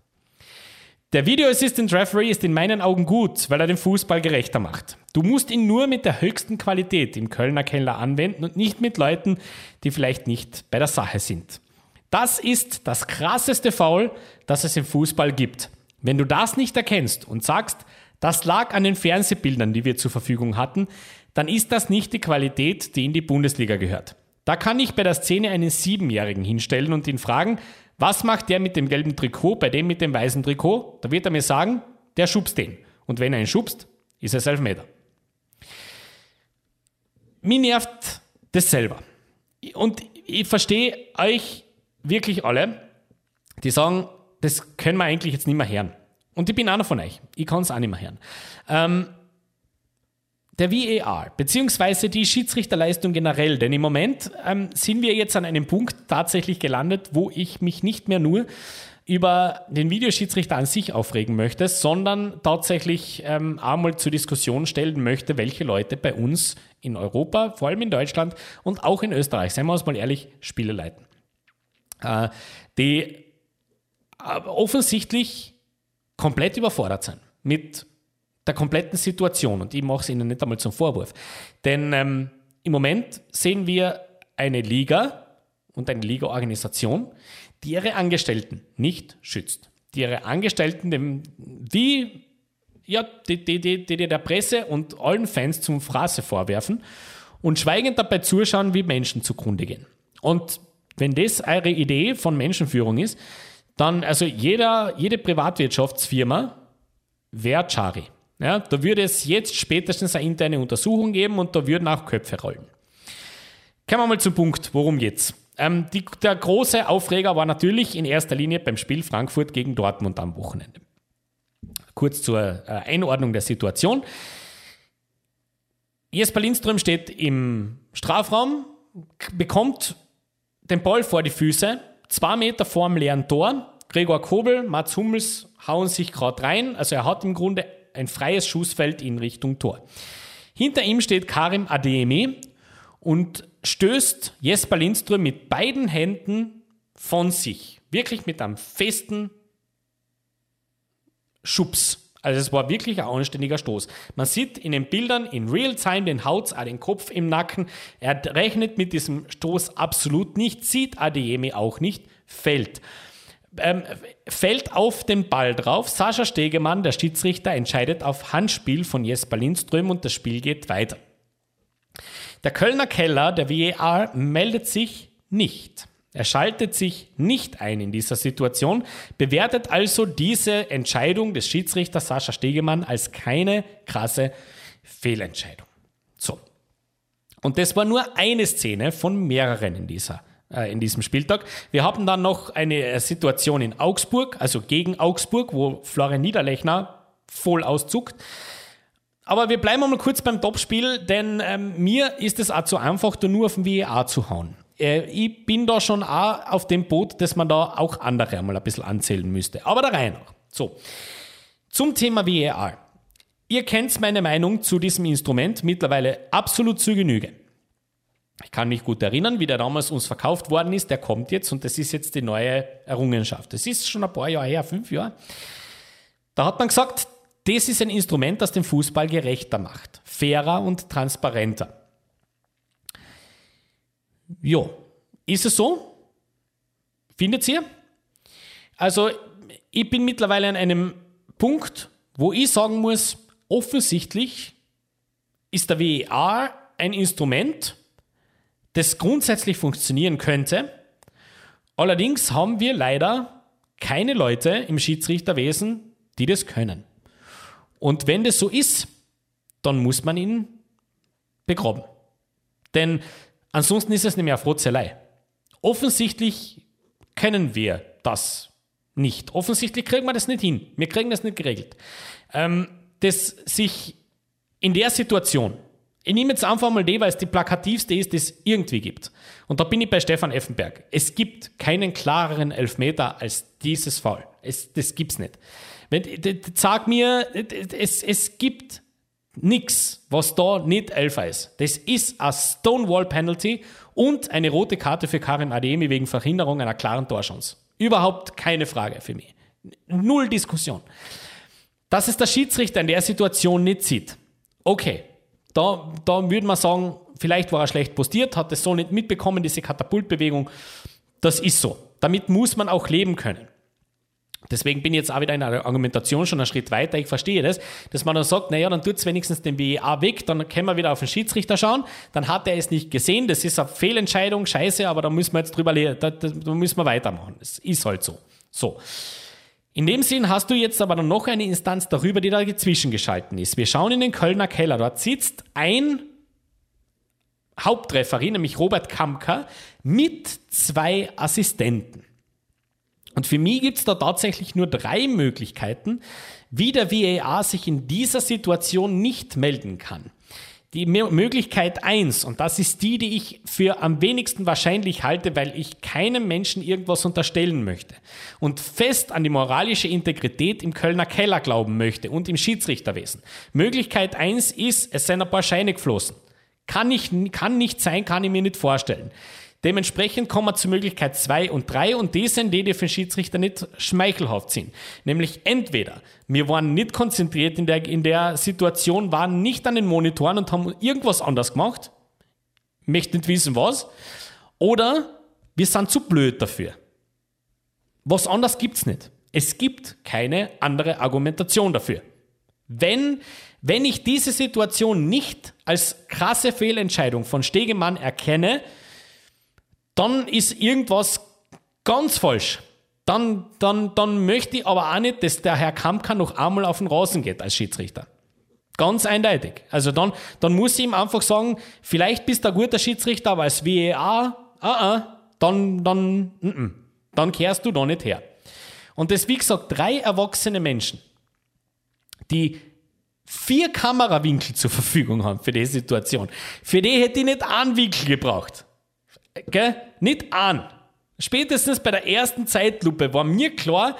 Der Video Assistant Referee ist in meinen Augen gut, weil er den Fußball gerechter macht. Du musst ihn nur mit der höchsten Qualität im Kölner Keller anwenden und nicht mit Leuten, die vielleicht nicht bei der Sache sind. Das ist das krasseste Foul, das es im Fußball gibt. Wenn du das nicht erkennst und sagst, das lag an den Fernsehbildern, die wir zur Verfügung hatten, dann ist das nicht die Qualität, die in die Bundesliga gehört. Da kann ich bei der Szene einen Siebenjährigen hinstellen und ihn fragen, was macht der mit dem gelben Trikot bei dem mit dem weißen Trikot? Da wird er mir sagen, der schubst den. Und wenn er ihn schubst, ist es Elfmeter. Mir nervt das selber. Und ich verstehe euch wirklich alle, die sagen, das können wir eigentlich jetzt nicht mehr hören. Und ich bin einer von euch. Ich kann es auch nicht mehr hören. Ähm, der VAR, beziehungsweise die Schiedsrichterleistung generell. Denn im Moment ähm, sind wir jetzt an einem Punkt tatsächlich gelandet, wo ich mich nicht mehr nur über den Videoschiedsrichter an sich aufregen möchte, sondern tatsächlich ähm, einmal zur Diskussion stellen möchte, welche Leute bei uns in Europa, vor allem in Deutschland und auch in Österreich, seien wir uns mal ehrlich, Spiele leiten. Äh, die äh, offensichtlich komplett überfordert sein mit der kompletten Situation. Und ich mache es Ihnen nicht einmal zum Vorwurf. Denn ähm, im Moment sehen wir eine Liga und eine Liga-Organisation, die ihre Angestellten nicht schützt. Die ihre Angestellten dem, wie ja, die, die, die, die der Presse und allen Fans zum Phrase vorwerfen und schweigend dabei zuschauen, wie Menschen zugrunde gehen. Und wenn das eure Idee von Menschenführung ist, dann, also jeder, jede Privatwirtschaftsfirma wäre Chari. Ja, da würde es jetzt spätestens eine interne Untersuchung geben und da würden auch Köpfe rollen. Kommen wir mal zum Punkt, worum geht's? Ähm, die, der große Aufreger war natürlich in erster Linie beim Spiel Frankfurt gegen Dortmund am Wochenende. Kurz zur äh, Einordnung der Situation. Jesper Lindström steht im Strafraum, bekommt den Ball vor die Füße, zwei Meter vor dem leeren Tor. Gregor Kobel, Mats Hummels hauen sich gerade rein. Also er hat im Grunde ein freies Schussfeld in Richtung Tor. Hinter ihm steht Karim Adeyemi und stößt Jesper Lindström mit beiden Händen von sich. Wirklich mit einem festen Schubs Also es war wirklich ein anständiger Stoß. Man sieht in den Bildern in Realtime den Hautz auch den Kopf im Nacken. Er rechnet mit diesem Stoß absolut nicht, sieht Adeyemi auch nicht, fällt. Ähm, fällt auf den Ball drauf. Sascha Stegemann, der Schiedsrichter, entscheidet auf Handspiel von Jesper Lindström und das Spiel geht weiter. Der Kölner Keller, der VAR, meldet sich nicht. Er schaltet sich nicht ein in dieser Situation, bewertet also diese Entscheidung des Schiedsrichters Sascha Stegemann als keine krasse Fehlentscheidung. So. Und das war nur eine Szene von mehreren in, dieser, äh, in diesem Spieltag. Wir haben dann noch eine äh, Situation in Augsburg, also gegen Augsburg, wo Florian Niederlechner voll auszuckt. Aber wir bleiben mal kurz beim Topspiel, denn ähm, mir ist es auch zu einfach, da nur auf den VAR zu hauen. Äh, ich bin da schon auch auf dem Boot, dass man da auch andere einmal ein bisschen anzählen müsste. Aber der Reihe nach. So. Zum Thema VAR. Ihr kennt meine Meinung zu diesem Instrument mittlerweile absolut zu Genüge. Ich kann mich gut erinnern, wie der damals uns verkauft worden ist. Der kommt jetzt und das ist jetzt die neue Errungenschaft. Das ist schon ein paar Jahre her, fünf Jahre. Da hat man gesagt, das ist ein Instrument, das den Fußball gerechter macht, fairer und transparenter. Ja, ist es so? Findet ihr? Also, ich bin mittlerweile an einem Punkt, wo ich sagen muss, offensichtlich ist der WEA ein Instrument, das grundsätzlich funktionieren könnte. Allerdings haben wir leider keine Leute im Schiedsrichterwesen, die das können. Und wenn das so ist, dann muss man ihn begraben. Denn Ansonsten ist es nämlich eine Frotzelei. Offensichtlich können wir das nicht. Offensichtlich kriegen wir das nicht hin. Wir kriegen das nicht geregelt. Ähm, das sich in der Situation, ich nehme jetzt einfach mal die, weil es die plakativste ist, die es irgendwie gibt. Und da bin ich bei Stefan Effenberg. Es gibt keinen klareren Elfmeter als dieses Foul. Es, das gibt's nicht. Wenn, sag mir, es, es gibt Nix, was da nicht Elfer ist. Das ist ein Stonewall Penalty und eine rote Karte für Karim Ademi wegen Verhinderung einer klaren Torchance. Überhaupt keine Frage für mich. Null Diskussion. Dass es der Schiedsrichter in der Situation nicht sieht, okay, da, da würde man sagen, vielleicht war er schlecht postiert, hat es so nicht mitbekommen, diese Katapultbewegung. Das ist so. Damit muss man auch leben können. Deswegen bin ich jetzt auch wieder in der Argumentation schon einen Schritt weiter. Ich verstehe das, dass man dann sagt, naja, dann tut es wenigstens den WEA weg, dann können wir wieder auf den Schiedsrichter schauen. Dann hat er es nicht gesehen, das ist eine Fehlentscheidung, scheiße, aber da müssen wir jetzt drüber, da, da, müssen wir weitermachen. Das ist halt so. So. In dem Sinn hast du jetzt aber noch eine Instanz darüber, die da zwischengeschalten ist. Wir schauen in den Kölner Keller. Dort sitzt ein Hauptreferie, nämlich Robert Kamker, mit zwei Assistenten. Und für mich gibt es da tatsächlich nur drei Möglichkeiten, wie der VAR sich in dieser Situation nicht melden kann. Die Möglichkeit eins und das ist die, die ich für am wenigsten wahrscheinlich halte, weil ich keinem Menschen irgendwas unterstellen möchte und fest an die moralische Integrität im Kölner Keller glauben möchte und im Schiedsrichterwesen. Möglichkeit eins ist, es sind ein paar Scheine geflossen. Kann, ich, kann nicht sein, kann ich mir nicht vorstellen. Dementsprechend kommen wir zur Möglichkeit 2 und 3 und die sind die, die für den Schiedsrichter nicht schmeichelhaft sind. Nämlich entweder wir waren nicht konzentriert in der, in der Situation, waren nicht an den Monitoren und haben irgendwas anders gemacht, möchte nicht wissen was, oder wir sind zu blöd dafür. Was anders gibt's nicht. Es gibt keine andere Argumentation dafür. Wenn, wenn ich diese Situation nicht als krasse Fehlentscheidung von Stegemann erkenne, dann ist irgendwas ganz falsch. Dann, dann, dann möchte ich aber auch nicht, dass der Herr Kampka noch einmal auf den Rasen geht als Schiedsrichter. Ganz eindeutig. Also dann, dann muss ich ihm einfach sagen, vielleicht bist du ein guter Schiedsrichter, aber als WEA, ah, ah, dann, dann, n -n, dann kehrst du da nicht her. Und das, wie gesagt, drei erwachsene Menschen, die vier Kamerawinkel zur Verfügung haben für die Situation. Für die hätte ich nicht einen Winkel gebraucht. Gell? Nicht an. Spätestens bei der ersten Zeitlupe war mir klar,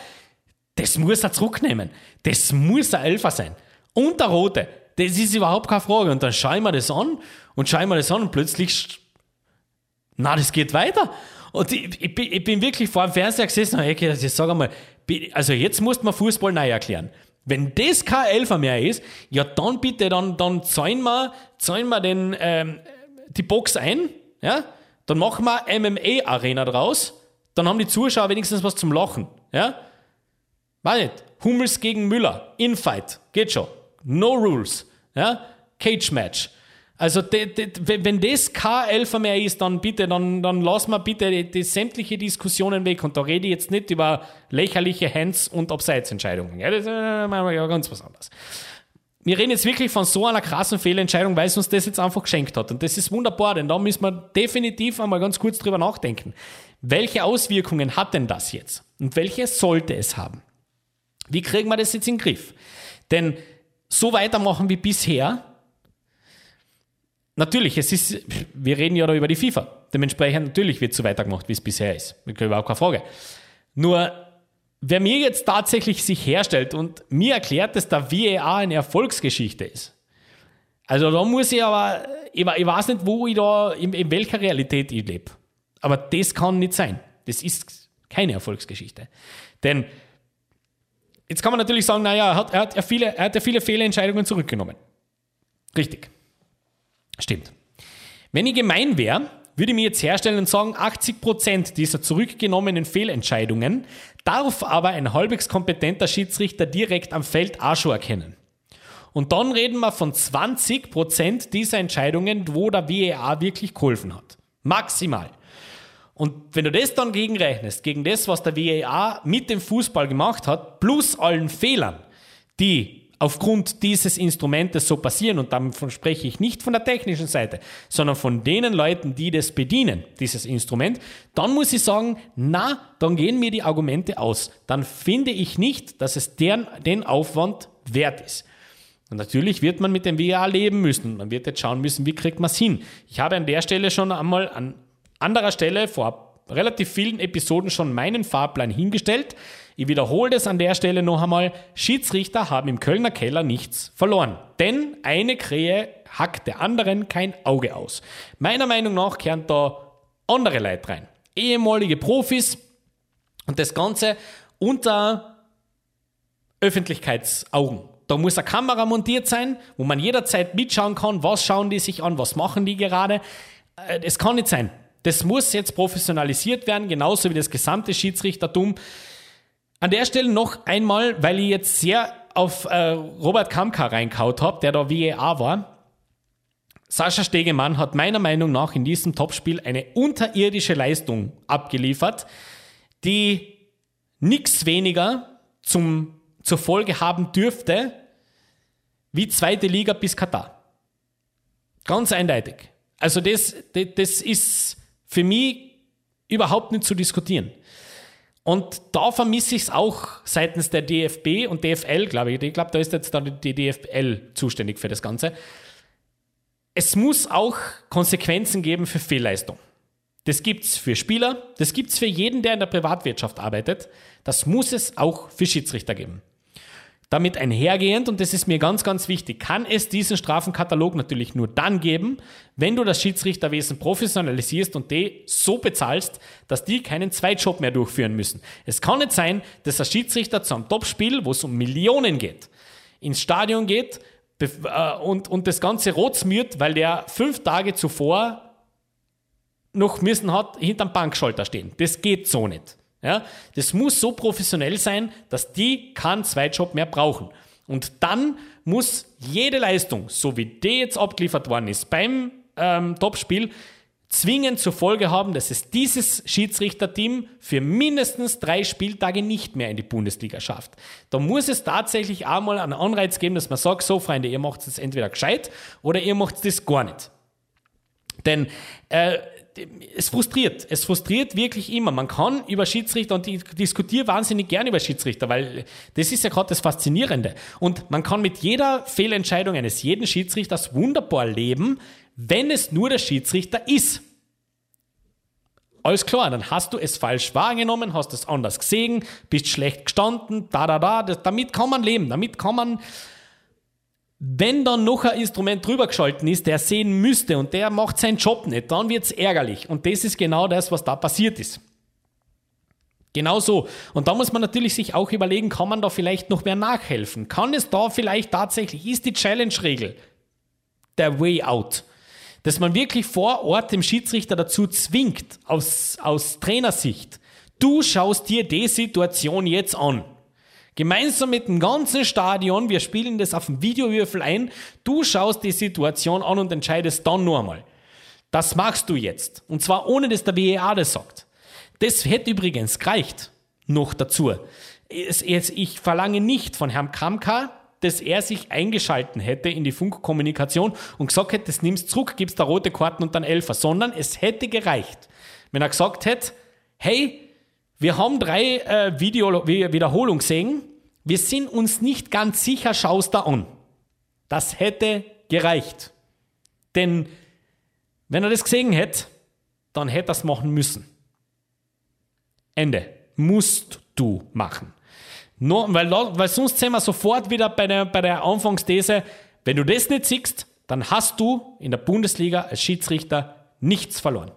das muss er zurücknehmen. Das muss ein Elfer sein. Und der Rote. Das ist überhaupt keine Frage. Und dann schauen wir das an und schauen wir das an und plötzlich, na, das geht weiter. Und ich, ich, bin, ich bin wirklich vor dem Fernseher gesessen und ich, ich sage mal, also jetzt muss man Fußball neu erklären. Wenn das kein Elfer mehr ist, ja dann bitte, dann, dann zahlen wir, zahlen wir den, ähm, die Box ein, ja, dann machen wir MMA-Arena draus, dann haben die Zuschauer wenigstens was zum Lachen, ja. Weiß nicht, Hummels gegen Müller, Infight, geht schon, no rules, ja, Cage Match. Also, de, de, wenn das kein mehr ist, dann bitte, dann, dann lassen wir bitte die, die, sämtliche Diskussionen weg. Und da rede ich jetzt nicht über lächerliche Hands- und Abseitsentscheidungen. Ja, das ist ja ganz was anderes. Wir reden jetzt wirklich von so einer krassen Fehlentscheidung, weil es uns das jetzt einfach geschenkt hat. Und das ist wunderbar, denn da müssen wir definitiv einmal ganz kurz drüber nachdenken. Welche Auswirkungen hat denn das jetzt? Und welche sollte es haben? Wie kriegen wir das jetzt in den Griff? Denn so weitermachen wie bisher, Natürlich, es ist, wir reden ja da über die FIFA. Dementsprechend natürlich wird so weitergemacht, wie es bisher ist. Überhaupt keine Frage. Nur, wer mir jetzt tatsächlich sich herstellt und mir erklärt, dass der VAR eine Erfolgsgeschichte ist, also da muss ich aber, ich, ich weiß nicht, wo ich da, in, in welcher Realität ich lebe. Aber das kann nicht sein. Das ist keine Erfolgsgeschichte. Denn jetzt kann man natürlich sagen, naja, er hat, er hat, ja, viele, er hat ja viele Fehlentscheidungen zurückgenommen. Richtig. Stimmt. Wenn ich gemein wäre, würde ich mir jetzt herstellen und sagen, 80% dieser zurückgenommenen Fehlentscheidungen darf aber ein halbwegs kompetenter Schiedsrichter direkt am Feld auch schon erkennen. Und dann reden wir von 20% dieser Entscheidungen, wo der VAR wirklich geholfen hat. Maximal. Und wenn du das dann gegenrechnest, gegen das, was der VAR mit dem Fußball gemacht hat, plus allen Fehlern, die aufgrund dieses Instrumentes so passieren, und davon spreche ich nicht von der technischen Seite, sondern von den Leuten, die das bedienen, dieses Instrument, dann muss ich sagen, na, dann gehen mir die Argumente aus. Dann finde ich nicht, dass es deren, den Aufwand wert ist. Und natürlich wird man mit dem VA leben müssen. Man wird jetzt schauen müssen, wie kriegt man es hin. Ich habe an der Stelle schon einmal an anderer Stelle vor relativ vielen Episoden schon meinen Fahrplan hingestellt. Ich wiederhole das an der Stelle noch einmal. Schiedsrichter haben im Kölner Keller nichts verloren. Denn eine Krähe hackt der anderen kein Auge aus. Meiner Meinung nach kehren da andere Leute rein. Ehemalige Profis und das Ganze unter Öffentlichkeitsaugen. Da muss eine Kamera montiert sein, wo man jederzeit mitschauen kann, was schauen die sich an, was machen die gerade. Es äh, kann nicht sein. Das muss jetzt professionalisiert werden, genauso wie das gesamte Schiedsrichtertum. An der Stelle noch einmal, weil ich jetzt sehr auf äh, Robert Kamka reinkaut habe, der da VAR war. Sascha Stegemann hat meiner Meinung nach in diesem Topspiel eine unterirdische Leistung abgeliefert, die nichts weniger zum, zur Folge haben dürfte wie zweite Liga bis Katar. Ganz eindeutig. Also das, das, das ist für mich überhaupt nicht zu diskutieren. Und da vermisse ich es auch seitens der DFB und DFL, glaube ich. Ich glaube, da ist jetzt dann die DFL zuständig für das Ganze. Es muss auch Konsequenzen geben für Fehlleistung. Das gibt es für Spieler, das gibt es für jeden, der in der Privatwirtschaft arbeitet. Das muss es auch für Schiedsrichter geben. Damit einhergehend, und das ist mir ganz, ganz wichtig, kann es diesen Strafenkatalog natürlich nur dann geben, wenn du das Schiedsrichterwesen professionalisierst und die so bezahlst, dass die keinen Zweitjob mehr durchführen müssen. Es kann nicht sein, dass der Schiedsrichter zu einem Topspiel, wo es um Millionen geht, ins Stadion geht äh, und, und das Ganze rotsmürt, weil der fünf Tage zuvor noch müssen hat hinterm Bankschalter stehen. Das geht so nicht. Ja, das muss so professionell sein, dass die keinen Zweitjob mehr brauchen. Und dann muss jede Leistung, so wie die jetzt abgeliefert worden ist beim ähm, Topspiel, zwingend zur Folge haben, dass es dieses Schiedsrichterteam für mindestens drei Spieltage nicht mehr in die Bundesliga schafft. Da muss es tatsächlich einmal einen Anreiz geben, dass man sagt, so Freunde, ihr macht es entweder gescheit oder ihr macht es gar nicht. Denn äh, es frustriert. Es frustriert wirklich immer. Man kann über Schiedsrichter und ich diskutiere wahnsinnig gerne über Schiedsrichter, weil das ist ja gerade das Faszinierende. Und man kann mit jeder Fehlentscheidung eines jeden Schiedsrichters wunderbar leben, wenn es nur der Schiedsrichter ist. Alles klar, dann hast du es falsch wahrgenommen, hast es anders gesehen, bist schlecht gestanden, da, da, da. damit kann man leben, damit kann man wenn dann noch ein Instrument drüber geschalten ist, der sehen müsste und der macht seinen Job nicht, dann wird es ärgerlich. Und das ist genau das, was da passiert ist. Genau so. Und da muss man natürlich sich auch überlegen, kann man da vielleicht noch mehr nachhelfen? Kann es da vielleicht tatsächlich, ist die Challenge-Regel der Way out? Dass man wirklich vor Ort dem Schiedsrichter dazu zwingt, aus, aus Trainersicht, du schaust dir die Situation jetzt an. Gemeinsam mit dem ganzen Stadion, wir spielen das auf dem Videowürfel ein, du schaust die Situation an und entscheidest dann nur einmal. Das machst du jetzt. Und zwar ohne, dass der WEA das sagt. Das hätte übrigens gereicht. Noch dazu. Ich verlange nicht von Herrn Kamka, dass er sich eingeschalten hätte in die Funkkommunikation und gesagt hätte, das nimmst zurück, gibst da rote Karten und dann Elfer, sondern es hätte gereicht, wenn er gesagt hätte, hey, wir haben drei äh, Video Wiederholungen gesehen, wir sind uns nicht ganz sicher, schaust da an. Das hätte gereicht. Denn wenn er das gesehen hätte, dann hätte er es machen müssen. Ende. Musst du machen. Nur, weil, weil sonst sind wir sofort wieder bei der, bei der Anfangsthese, wenn du das nicht siehst, dann hast du in der Bundesliga als Schiedsrichter nichts verloren.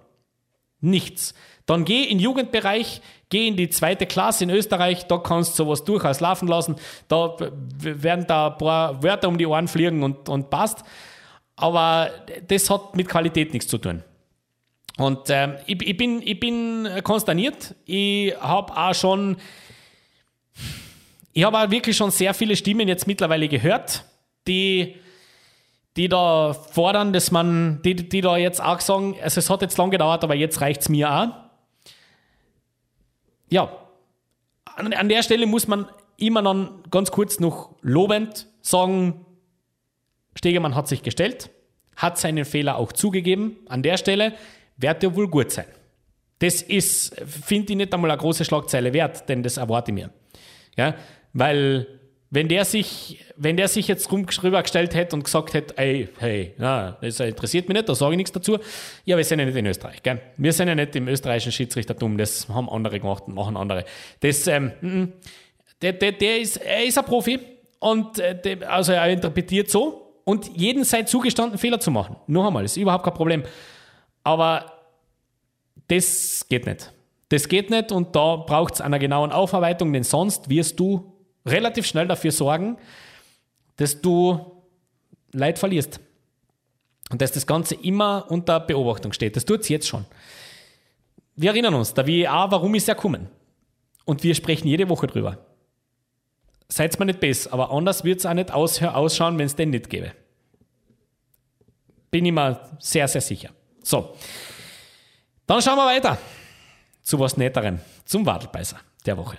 Nichts. Dann geh in den Jugendbereich, geh in die zweite Klasse in Österreich, da kannst du sowas durchaus laufen lassen. Da werden da ein paar Wörter um die Ohren fliegen und, und passt. Aber das hat mit Qualität nichts zu tun. Und ähm, ich, ich, bin, ich bin konsterniert. Ich habe auch schon, ich habe auch wirklich schon sehr viele Stimmen jetzt mittlerweile gehört, die, die da fordern, dass man, die, die da jetzt auch sagen, also es hat jetzt lang gedauert, aber jetzt reicht es mir auch. Ja, an, an der Stelle muss man immer dann ganz kurz noch lobend sagen, Stegemann hat sich gestellt, hat seinen Fehler auch zugegeben an der Stelle wird ja wohl gut sein. Das ist, finde ich, nicht einmal eine große Schlagzeile wert, denn das erwarte ich mir. Ja, weil wenn der sich, wenn der sich jetzt rübergestellt hätte und gesagt hätte, ey, hey, na, das interessiert mich nicht, da sage ich nichts dazu. Ja, wir sind ja nicht in Österreich, gell? Wir sind ja nicht im österreichischen Schiedsrichtertum, das haben andere gemacht und machen andere. Das, ähm, mm, der, der, der ist, er ist ein Profi und äh, der, also er interpretiert so und jeden sei zugestanden, Fehler zu machen. Noch einmal, das ist überhaupt kein Problem. Aber das geht nicht. Das geht nicht und da braucht es einer genauen Aufarbeitung, denn sonst wirst du relativ schnell dafür sorgen, dass du Leid verlierst. Und dass das Ganze immer unter Beobachtung steht. Das tut es jetzt schon. Wir erinnern uns, der WEA, warum ist er gekommen? Und wir sprechen jede Woche drüber. Seid mir nicht besser, aber anders wird es auch nicht ausschauen, wenn es den nicht gäbe. Bin ich mir sehr, sehr sicher. So. Dann schauen wir weiter zu was Netterem, zum Wadelbeißer der Woche.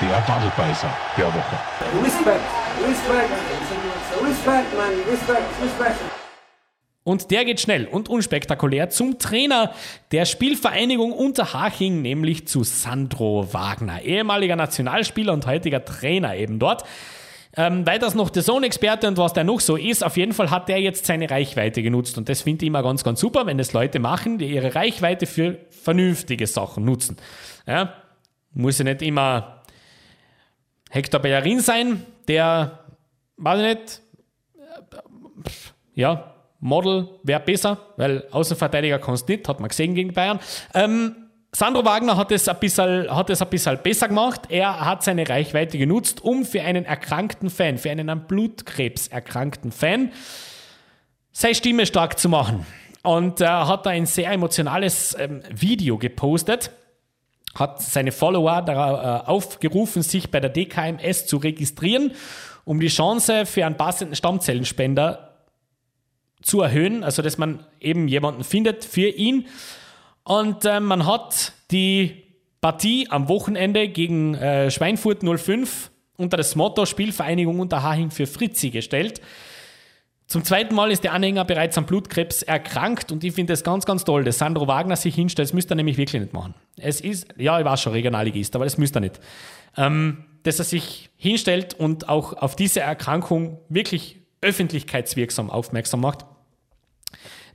Der Wadelbeißer der Woche. Respekt, Respekt, Respekt, man, Respekt, Respekt. Und der geht schnell und unspektakulär zum Trainer der Spielvereinigung Unterhaching, nämlich zu Sandro Wagner, ehemaliger Nationalspieler und heutiger Trainer eben dort. Ähm, weiters noch der Zone-Experte und was der noch so ist. Auf jeden Fall hat der jetzt seine Reichweite genutzt und das finde ich immer ganz, ganz super, wenn das Leute machen, die ihre Reichweite für vernünftige Sachen nutzen. Ja, muss ja nicht immer Hector Bellerin sein, der, weiß ich nicht, ja, Model wäre besser, weil Außenverteidiger kannst nicht, hat man gesehen gegen Bayern. Ähm, Sandro Wagner hat es, ein bisschen, hat es ein bisschen besser gemacht. Er hat seine Reichweite genutzt, um für einen erkrankten Fan, für einen an Blutkrebs erkrankten Fan, seine Stimme stark zu machen. Und er hat da ein sehr emotionales ähm, Video gepostet, hat seine Follower darauf äh, aufgerufen, sich bei der DKMS zu registrieren, um die Chance für einen passenden Stammzellenspender zu erhöhen, also dass man eben jemanden findet für ihn. Und äh, man hat die Partie am Wochenende gegen äh, Schweinfurt 05 unter das Motto Spielvereinigung Unterhaching für Fritzi gestellt. Zum zweiten Mal ist der Anhänger bereits am Blutkrebs erkrankt und ich finde es ganz, ganz toll, dass Sandro Wagner sich hinstellt. Das müsste er nämlich wirklich nicht machen. Es ist, ja, ich war schon Regionalligist, aber das müsste er nicht. Ähm, dass er sich hinstellt und auch auf diese Erkrankung wirklich öffentlichkeitswirksam aufmerksam macht.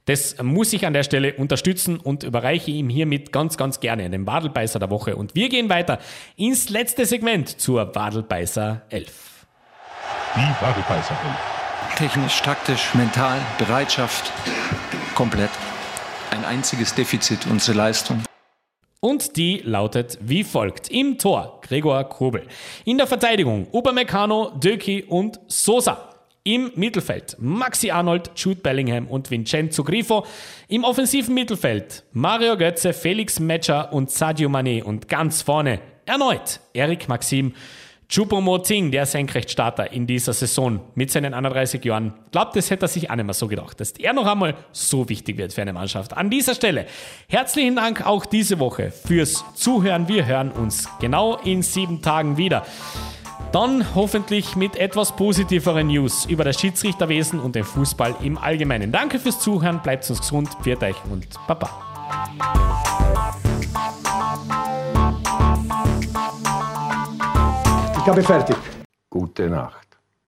Das muss ich an der Stelle unterstützen und überreiche ihm hiermit ganz, ganz gerne den Wadelbeißer der Woche. Und wir gehen weiter ins letzte Segment zur Wadelbeißer 11. Die Wadelbeißer 11. Technisch, taktisch, mental, Bereitschaft, komplett. Ein einziges Defizit, unsere Leistung. Und die lautet wie folgt. Im Tor Gregor Kobel. In der Verteidigung Upamecano, Döki und Sosa. Im Mittelfeld Maxi Arnold, Jude Bellingham und Vincenzo Grifo. Im offensiven Mittelfeld Mario Götze, Felix Metscher und Sadio Mané. Und ganz vorne erneut Eric Maxim, Choupo-Moting, der Senkrechtstarter in dieser Saison mit seinen 31 Jahren, glaubt, das hätte er sich auch nicht mehr so gedacht, dass er noch einmal so wichtig wird für eine Mannschaft. An dieser Stelle herzlichen Dank auch diese Woche fürs Zuhören. Wir hören uns genau in sieben Tagen wieder. Dann hoffentlich mit etwas positiveren News über das Schiedsrichterwesen und den Fußball im Allgemeinen. Danke fürs Zuhören, bleibt uns gesund, pfiat euch und Baba. Ich habe fertig. Gute Nacht.